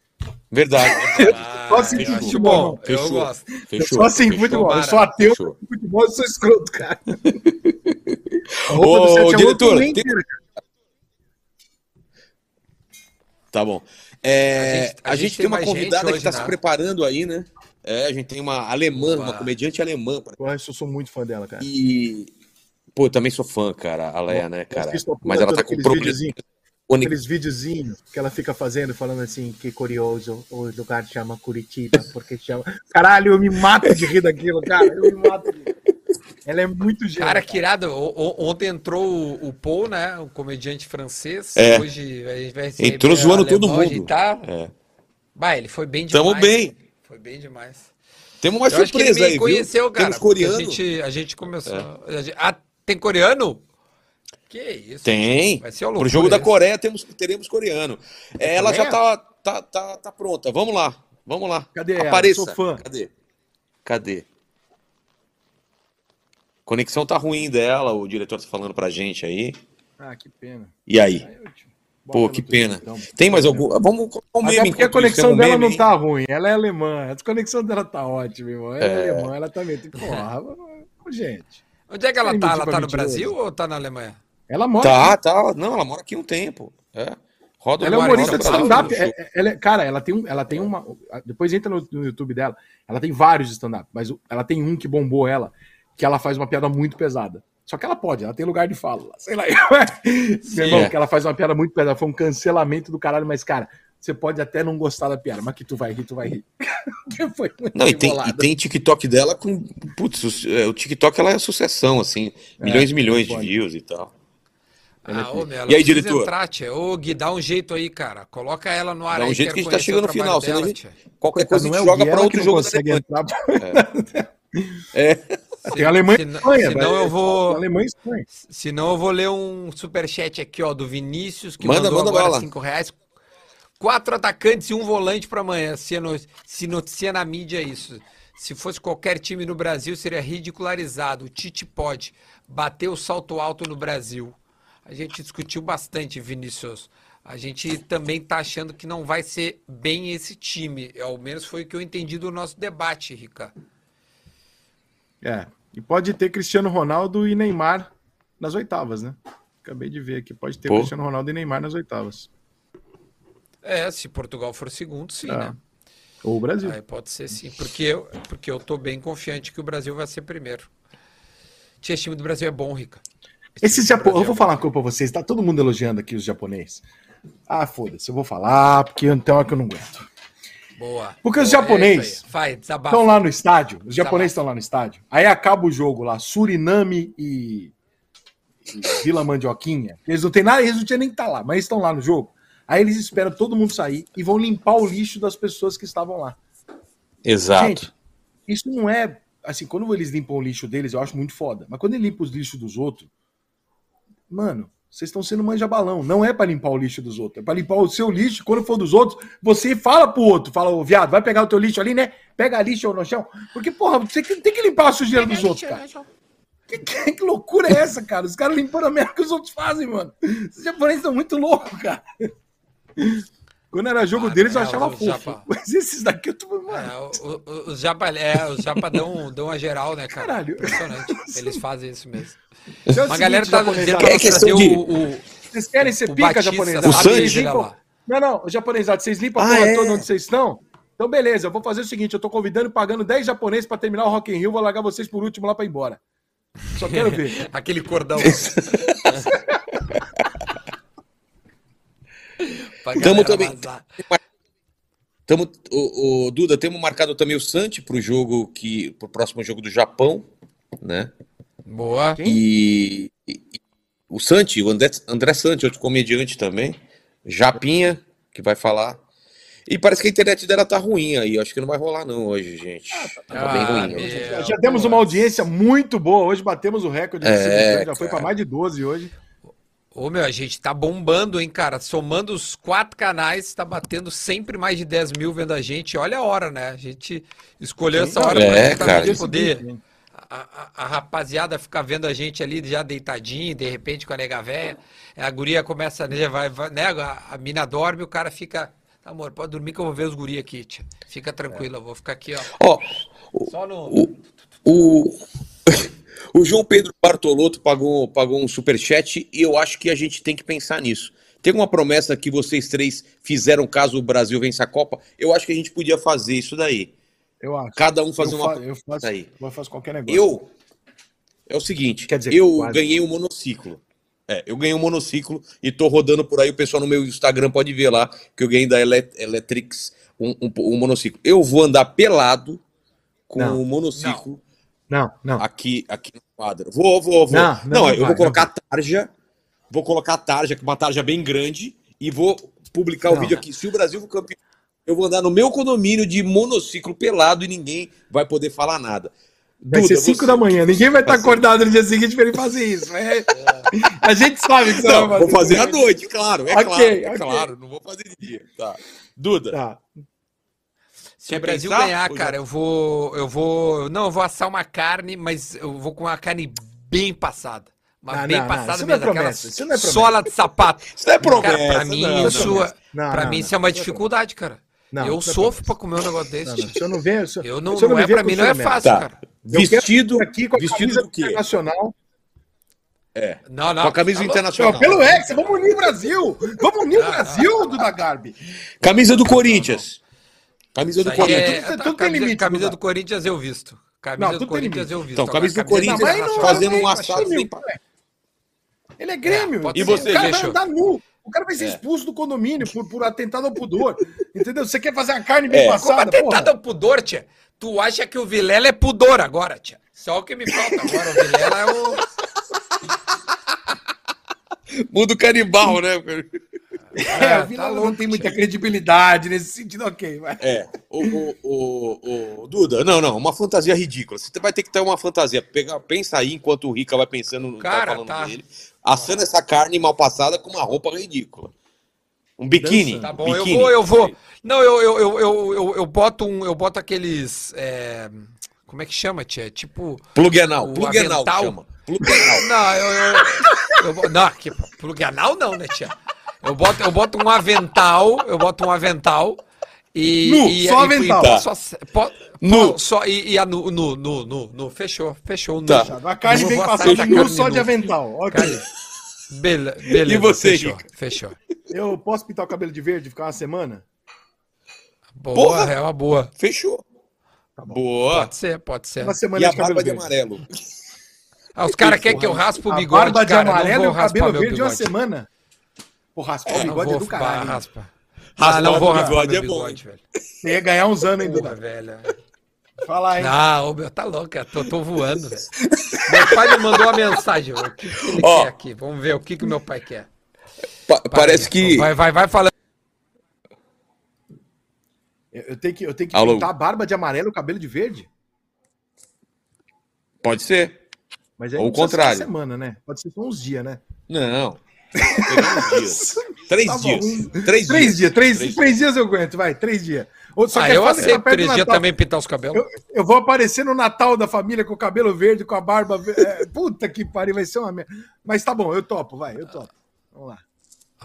Verdade. (laughs) Ah, Só assim acho futebol, bom. Eu Fechou. gosto. Fechou. Só assim, fechou. futebol. Eu sou Tomara. ateu Fechou. futebol, eu sou escroto, cara. (laughs) A Ô, roupa do 7 a 1 diretor, tem- inteira, Tá bom. É, A a gente- gente, a gente tem tem uma convidada que está né? se preparando aí, né? É, a gente tem uma alemã, uma comediante alemã. Pô, eu sou muito fã dela, cara. E. Pô, eu também sou fã, cara, a Leia, né, cara? porra Mas ela tá com problema. Aqueles videozinhos que ela fica fazendo, falando assim, que curioso, o lugar chama Curitiba, porque chama. Caralho, eu me mato de rir daquilo, cara. Eu me mato de rir. Ela é muito gênia. Cara, que irado. O- o- Ontem entrou o, o Paul, né? O comediante francês. É. Hoje a gente vai receber Entrou zoando todo mundo. Tá... É. Bah, ele foi bem demais. Tamo bem. Foi bem demais. Temos uma Eu acho que ele surpresa me aí, conheceu, viu? cara. Temos coreano. A gente, a gente começou. a gente- Ah, tem coreano? Que isso? Tem. Vai ser Pro jogo da isso. Coreia temos, teremos coreano. É, Ela já tá, tá, tá, tá pronta. Vamos lá. Vamos lá. Cadê ela? Apareça. Sou fã. Cadê? Cadê? Conexão tá ruim dela, o diretor tá falando pra gente aí. Ah, que pena. E aí? Pô, que pena. então. Tem mais algum? Vamos colocar um meme porque a isso, conexão dela meme, não tá ruim. Ela é alemã. A conexão dela tá ótima, irmão. Ela é, É. alemã, ela também tem. Porra, gente. Onde é que ela tá? Ela tá no. Brasil ou tá na Alemanha? Ela mora. Tá, tá. Não, ela mora aqui um tempo. É. Roda Ela é humorista de stand-up. É- é- ela é- cara, ela tem, um, ela tem uma. Depois entra no, no YouTube dela. Ela tem vários stand-up, mas ela tem um que bombou ela, que ela faz uma piada muito pesada. Só que ela pode, ela tem lugar de fala. Sei lá. (laughs) Meu irmão, É. que ela faz uma piada muito pesada. Foi um cancelamento do caralho, mas, cara, você pode até não gostar da piada, mas que tu vai rir, tu vai rir. (laughs) Foi muito Não, e tem, e tem TikTok dela com. Putz, o, é, o TikTok ela é sucessão, assim. Milhões e milhões de views e tal. Ah, ô, meu, ela E aí, diretor? Entrar, tia. Ô, Gui, dá um jeito aí, cara. Coloca ela no ar Dá um aí, jeito que a gente tá chegando no final, a dela, gente-. Qualquer coisa a não gente é o joga pra outro jogo (laughs) consegue entrar. É. Se, tem Alemanha e Espanha. Senão eu vou. Alemanha e Espanha. Senão eu vou ler um superchat aqui, ó, do Vinícius, que manda, mandou manda agora bala. 5 reais. Quatro atacantes e um volante para amanhã. Se, no, se noticia na mídia isso. Se fosse qualquer time no Brasil, seria ridicularizado. O Tite pode bater o salto alto no Brasil. A gente discutiu bastante, Vinícius. A gente também está achando que não vai ser bem esse time. Ao menos foi o que eu entendi do nosso debate, Rica. É. E pode ter Cristiano Ronaldo e Neymar nas oitavas, né? Acabei de ver aqui. Pode ter Pô. Cristiano Ronaldo e Neymar nas oitavas. É, se Portugal for segundo, sim, É. né? Ou o Brasil. Aí pode ser sim, porque eu, porque eu tô bem confiante que o Brasil vai ser primeiro. Esse time do Brasil é bom, Rica. Esse Esses japoneses, eu vou é falar uma coisa pra vocês, tá todo mundo elogiando aqui os japoneses. Ah, foda-se, eu vou falar, porque então é que eu não aguento. Boa. Porque os Boa, japonês é. Estão lá no estádio, os Tá japoneses estão lá no estádio, aí acaba o jogo lá, Suriname e, e Vila Mandioquinha, eles não tem nada, eles não tinham nem que estar lá, mas eles estão lá no jogo. Aí eles esperam todo mundo sair e vão limpar o lixo das pessoas que estavam lá. Exato. Gente, isso não é. Assim, quando eles limpam o lixo deles, eu acho muito foda. Mas quando ele limpa os lixos dos outros, mano, vocês estão sendo manja-balão. Não é pra limpar o lixo dos outros. É pra limpar o seu lixo. Quando for dos outros, você fala pro outro: fala, ô viado, vai pegar o teu lixo ali, né? Pega lixo no chão. Porque, porra, você tem que limpar a sujeira dos outros, cara. Que, que- que loucura é essa, cara? Os caras limpando a merda que os outros fazem, mano. Os japoneses estão muito loucos, cara. Quando era jogo Ah, deles, eu é, achava fofo. japa- Mas esses daqui eu tô. Mano, É, o- o- os japa, é, os japa dão, dão a geral, né, cara? Caralho. Impressionante. Eles fazem isso mesmo. Então é o Uma galera tá dizendo que É questão de- o, o, Vocês querem ser o pica, Batista? O Sanji? limpam- lá. Não, não, o japonesado, vocês limpam a Ah, porra é? toda onde vocês estão? Então, beleza, eu vou fazer o seguinte: eu tô convidando e pagando 10 japoneses pra terminar o Rock in Rio, vou largar vocês por último lá pra ir embora. Só quero ver. (laughs) Aquele cordão. (laughs) Tamo também- vazar. Tamo, o, o Duda, temos marcado também o Santi pro jogo que pro próximo jogo do Japão, né? Boa. E, e- o Santi, o André, André Santi, outro comediante também, Japinha, que vai falar. E parece que a internet dela tá ruim aí, acho que não vai rolar não hoje, gente. Tá bem Ah, ruim. meu. hoje. É, Já temos uma audiência muito boa. Hoje batemos o recorde. de É, já foi cara. pra mais de 12 hoje. Ô, meu, a gente tá bombando, hein, cara? Somando os quatro canais, tá batendo sempre mais de 10 mil vendo a gente. Olha a hora, né? A gente escolheu essa hora É, pra cara. gente poder. A, a- a rapaziada ficar vendo a gente ali já deitadinho, de repente com a nega véia. A guria começa, né, vai, vai, né, a, a mina dorme, o cara fica. "Tá, Amor, pode dormir que eu vou ver os guri aqui, tia. Fica tranquilo, eu vou ficar aqui, ó. Ó, Só no. o, o, (laughs) o João Pedro Bartolotto pagou, pagou um superchat e eu acho que a gente tem que pensar nisso. Tem uma promessa que vocês três fizeram caso o Brasil vença a Copa? Eu acho que a gente podia fazer isso daí. Eu acho. Cada um eu uma eu faço, aí. eu faço qualquer negócio. Eu. É o seguinte, Quer dizer, eu quase. ganhei um monociclo. É, eu ganhei um monociclo e tô rodando por aí. O pessoal no meu Instagram pode ver lá que eu ganhei da Ele- Electrics um, um, um monociclo. Eu vou andar pelado com o monociclo Não, não. aqui, aqui no quadro. Vou, vou, vou. Não, Não, não, eu vai, vou colocar não a tarja. Vou colocar a tarja, uma tarja bem grande, e vou publicar o Não. vídeo aqui. Se o Brasil for campeão, eu vou andar no meu condomínio de monociclo pelado e ninguém vai poder falar nada. Vai Duda, ser 5 você- da manhã. Ninguém vai estar ser. acordado no dia seguinte pra ele fazer isso. É- A gente sabe que você Não, vai vou fazer à noite, claro. É Ok, claro, é ok. claro. Não vou fazer de dia. Tá. Duda, Tá. Se Quer o Brasil pensar? ganhar, cara, já- eu vou. Eu vou. Não, eu vou assar uma carne, mas eu vou com uma carne bem passada. Uma Não, bem não, não, passada não é mesmo, aquela promessa, isso não é promessa. sola de sapato. isso não é promessa. Cara, pra mim, não, isso, não. Pra não, mim não. isso é uma é dificuldade, cara. Não, eu não é sofro pra comer um negócio desse. Não, não, se eu não ver, se, Eu não, se eu não me é com mim, não é fácil, Tá. cara. Eu Vestido, aqui com a vestido camisa do quê? internacional. É. Não, não. Com a camisa tá internacional. Não, pelo Hexa, vamos unir o Brasil! Vamos unir o Brasil, Duda Garbi! Camisa do Corinthians. Camisa do aí Corinthians. é, Tudo- tá, tudo tem camisa, limite, camisa do Corinthians eu visto. Camisa Não, do tudo tem Corinthians limite. eu visto. Então, Agora, camisa do Corinthians Não, não- fazendo um não, assado. sem- Ele é Grêmio. É, E você, cara vai andar nu. O cara vai ser É. expulso do condomínio por, por atentado ao pudor. (laughs) Entendeu? Você quer fazer a carne bem É. Como passada, atentado porra? ao pudor, tia? Tu acha que o Vilela é pudor agora, tia? Só o que me falta agora. O Vilela é o. (laughs) Mundo canibal, né? É, É, o Vila tá não louco, tem muita credibilidade nesse sentido, ok. Vai. É, o, o, o, o- Duda, não, não, uma fantasia ridícula. Você vai ter que ter uma fantasia. Pega, pensa aí enquanto o Rica vai pensando no Cara, tá falando tá. dele. Assando essa carne mal passada com uma roupa ridícula. Um biquíni. Tá bom, biquíni. eu vou, eu vou. Não, eu, eu, eu, eu, eu, eu boto um. Eu boto aqueles. é, como é que chama, tia? Tipo. Plug anal, O plug anal que avental. chama. Plug anal. (laughs) Não, eu. eu, eu não, que plug anal não, né, tia? Eu boto, eu boto um avental, eu boto um avental. E, Nu, e, só e- avental. e posso- po- Nu. po- Só, e, e a nu, nu, nu, nu, nu. Fechou, fechou. Nu. Tá. A carne Eu vem passando de nu só de nu. avental. Ok. Bele- beleza, E você, fechou, Rica? fechou. Eu posso pintar o cabelo de verde e ficar uma semana? Boa, Porra! é uma boa. Fechou. Boa. Pode ser, pode ser. Uma E semana a de cabelo barba de amarelo. Ah, os caras querem que eu raspe o A bigode, barba de cara. amarelo e o cabelo verde uma bigode. semana. Pô, raspar o bigode é vou do caralho. raspa. Raspar Ah, não vou raspar bigode é bom, bigode, velho. Você ia ganhar uns anos ainda. Porra, velho. Fala aí. Não, meu, tá louco, eu tô, tô voando, velho. Meu pai me mandou uma mensagem, o que, que ele Ó. quer aqui? Vamos ver o que, que o meu pai quer. Pa- Vai, parece que. Vai, vai, vai falando. Eu eu tenho que, eu tenho que Alô? pintar a barba de amarelo e o cabelo de verde? Pode ser. Mas aí Ou o ser contrário. uma semana, né? Pode ser só uns dias, né? Não. Uns dias. Três Tá dias. Três, Três dias, três, Três três dias eu aguento, vai, três dias. Só Ah, que é eu tá aceito três dias Natal. também pintar os cabelos. Eu, eu vou aparecer no Natal da família com o cabelo verde, com a barba. é, puta que pariu, vai ser uma merda. Mas tá bom, eu topo, vai, eu topo. Vamos lá.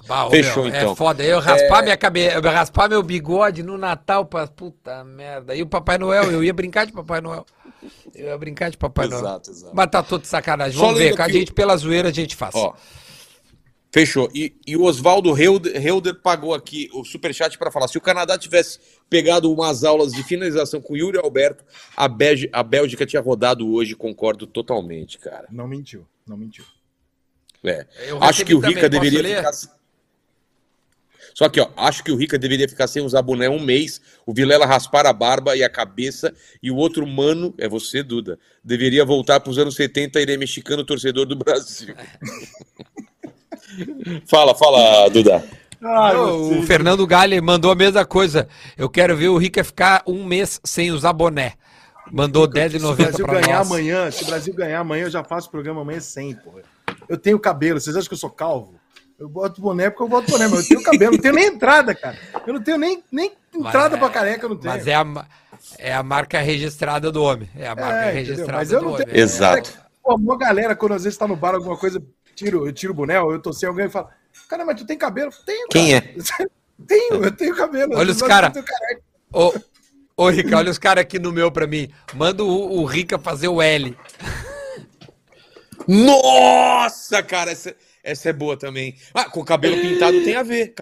Bah, ô, Fechou, meu, então. É foda. Eu raspar minha cabeça, eu raspar meu bigode no Natal pra. Puta merda. E o Papai Noel, eu ia brincar de Papai Noel. Eu ia brincar de Papai Noel. Exato, exato. Mas tá todo sacanagem. Só Vamos ver, lendo que a gente, pela zoeira, a gente faz. Ó. Fechou. E, e o Oswaldo Helder, pagou aqui o superchat para falar: se o Canadá tivesse pegado umas aulas de finalização com Yuri Alberto, a, Belgi- a Bélgica tinha rodado hoje. Concordo totalmente, cara. Não mentiu, não mentiu. É. Eu Acho que o também, Rica deveria ler? ficar. Só que, ó, acho que o Rica deveria ficar sem usar boné um mês, o Vilela raspar a barba e a cabeça, e o outro mano, é você, Duda, deveria voltar para os anos 70 e ele é mexicano torcedor do Brasil. (laughs) fala, fala, Duda. Ai, você- o Fernando Galli mandou a mesma coisa. Eu quero ver o Rica ficar um mês sem usar boné. Mandou Se o 10,90 Brasil pra ganhar nós. amanhã, se o Brasil ganhar amanhã, eu já faço o programa amanhã sem, porra. Eu tenho cabelo, vocês acham que eu sou calvo? Eu boto boné porque eu boto boné, mas eu tenho cabelo, não tenho nem entrada, cara. Eu não tenho nem, nem entrada Mas pra é- careca, eu não tenho. Mas é a, é a marca registrada do homem. É a marca É, registrada Mas eu do não homem. tenho. Exato. Pô, uma galera, quando às vezes tá no bar, alguma coisa, tiro, eu tiro o boné, eu tô sem alguém e fala: Cara, mas tu tem cabelo? Tenho, Quem cara. (laughs) Tenho, eu tenho cabelo. Olha os Mas eu cara. tenho careca. Ô, ô, Rica, olha os caras aqui no meu pra mim. Manda o, o Rica fazer o L. (laughs) Nossa, cara, essa, essa é boa também. Ah, com o cabelo pintado tem a ver.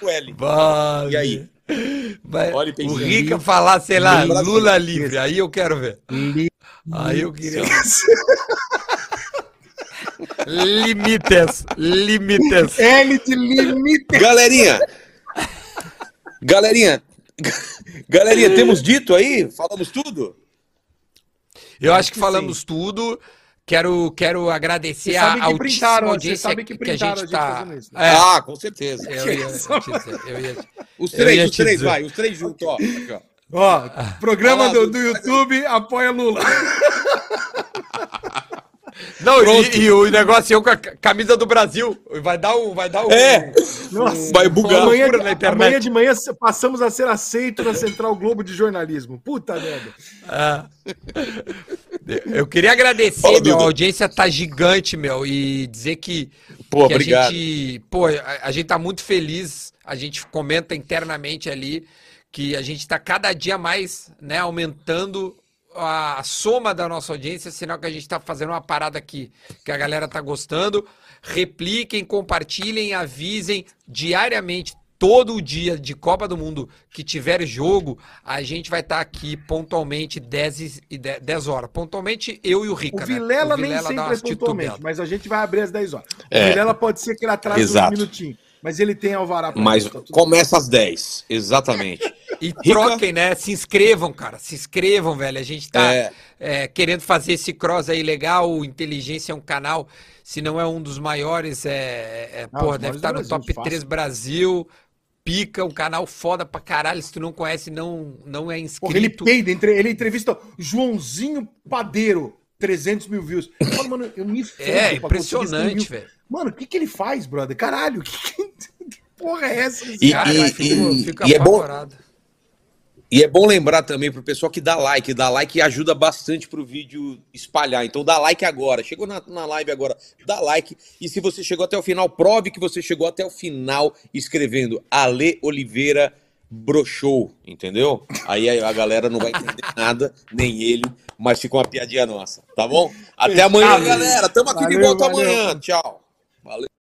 Com L. Vai. E aí? Vai, Olha o. Rica falar, sei lá, Lula Lula livre. Aí eu quero ver. Aí eu queria. (laughs) Limites. Limites. L de limite. Galerinha! Galerinha! Galerinha, temos dito aí? Falamos tudo? Eu acho que que falamos tudo. Quero, quero agradecer Vocês a sabem que altíssima audiência sabem que que a gente tá. fazendo isso, É, Ah, com certeza. eu ia eu ia Os três, os três, dizer. vai, os três juntos, ó. Aqui, ó. Ó, programa lá, do, do YouTube apoia Lula. (laughs) Não, e, e o negócio eu com a ca- camisa do Brasil. Vai dar um. Vai dar um. É. Nossa, Vai bugar. Amanhã, na internet. amanhã de manhã passamos a ser aceito na Central Globo de Jornalismo. Puta merda. Ah. Eu queria agradecer, Fala, meu. A audiência tá gigante, meu. E dizer que, Pô, que obrigado. a gente. Pô, a, a gente tá muito feliz. A gente comenta internamente ali que a gente tá cada dia mais, né, aumentando a soma da nossa audiência, sinal que a gente tá fazendo uma parada aqui que a galera tá gostando. Repliquem, compartilhem, avisem diariamente. Todo dia de Copa do Mundo que tiver jogo, a gente vai estar aqui pontualmente 10, e 10, 10 horas. Pontualmente eu e o Rica. O né? Vilela, nem dá sempre umas é pontualmente, titubelas. mas a gente vai abrir às 10 horas. É. O Vilela pode ser que ele atrase Exato. uns minutinhos, mas ele tem alvará Mas isso, tá tudo começa às 10, exatamente. (laughs) E troquem, né? Se inscrevam, cara. Se inscrevam, velho. A gente tá é. É, querendo fazer esse cross aí legal. O Inteligência é um canal, se não é um dos maiores, é, é não, porra, deve estar no top fácil. 3 Brasil. Pica, um canal foda pra caralho. Se tu não conhece, não, não é inscrito. Porra, ele peida, ele entrevista Joãozinho Padeiro, 300 mil views. Falo, mano, eu me É, impressionante, velho. Mano, o que, que ele faz, brother? Caralho, (laughs) que, que porra é essa? E, cara, e, e, fica, e é bom. E é bom lembrar também pro pessoal que dá like. Dá like ajuda bastante pro vídeo espalhar. Então dá like agora. Chegou na, na live agora, dá like. E se você chegou até o final, prove que você chegou até o final escrevendo Ale Oliveira brochou, entendeu? Aí a galera não vai entender nada, nem ele, mas ficou uma piadinha nossa, tá bom? Até amanhã, galera. Tamo aqui valeu, de volta valeu. amanhã. Tchau. Valeu.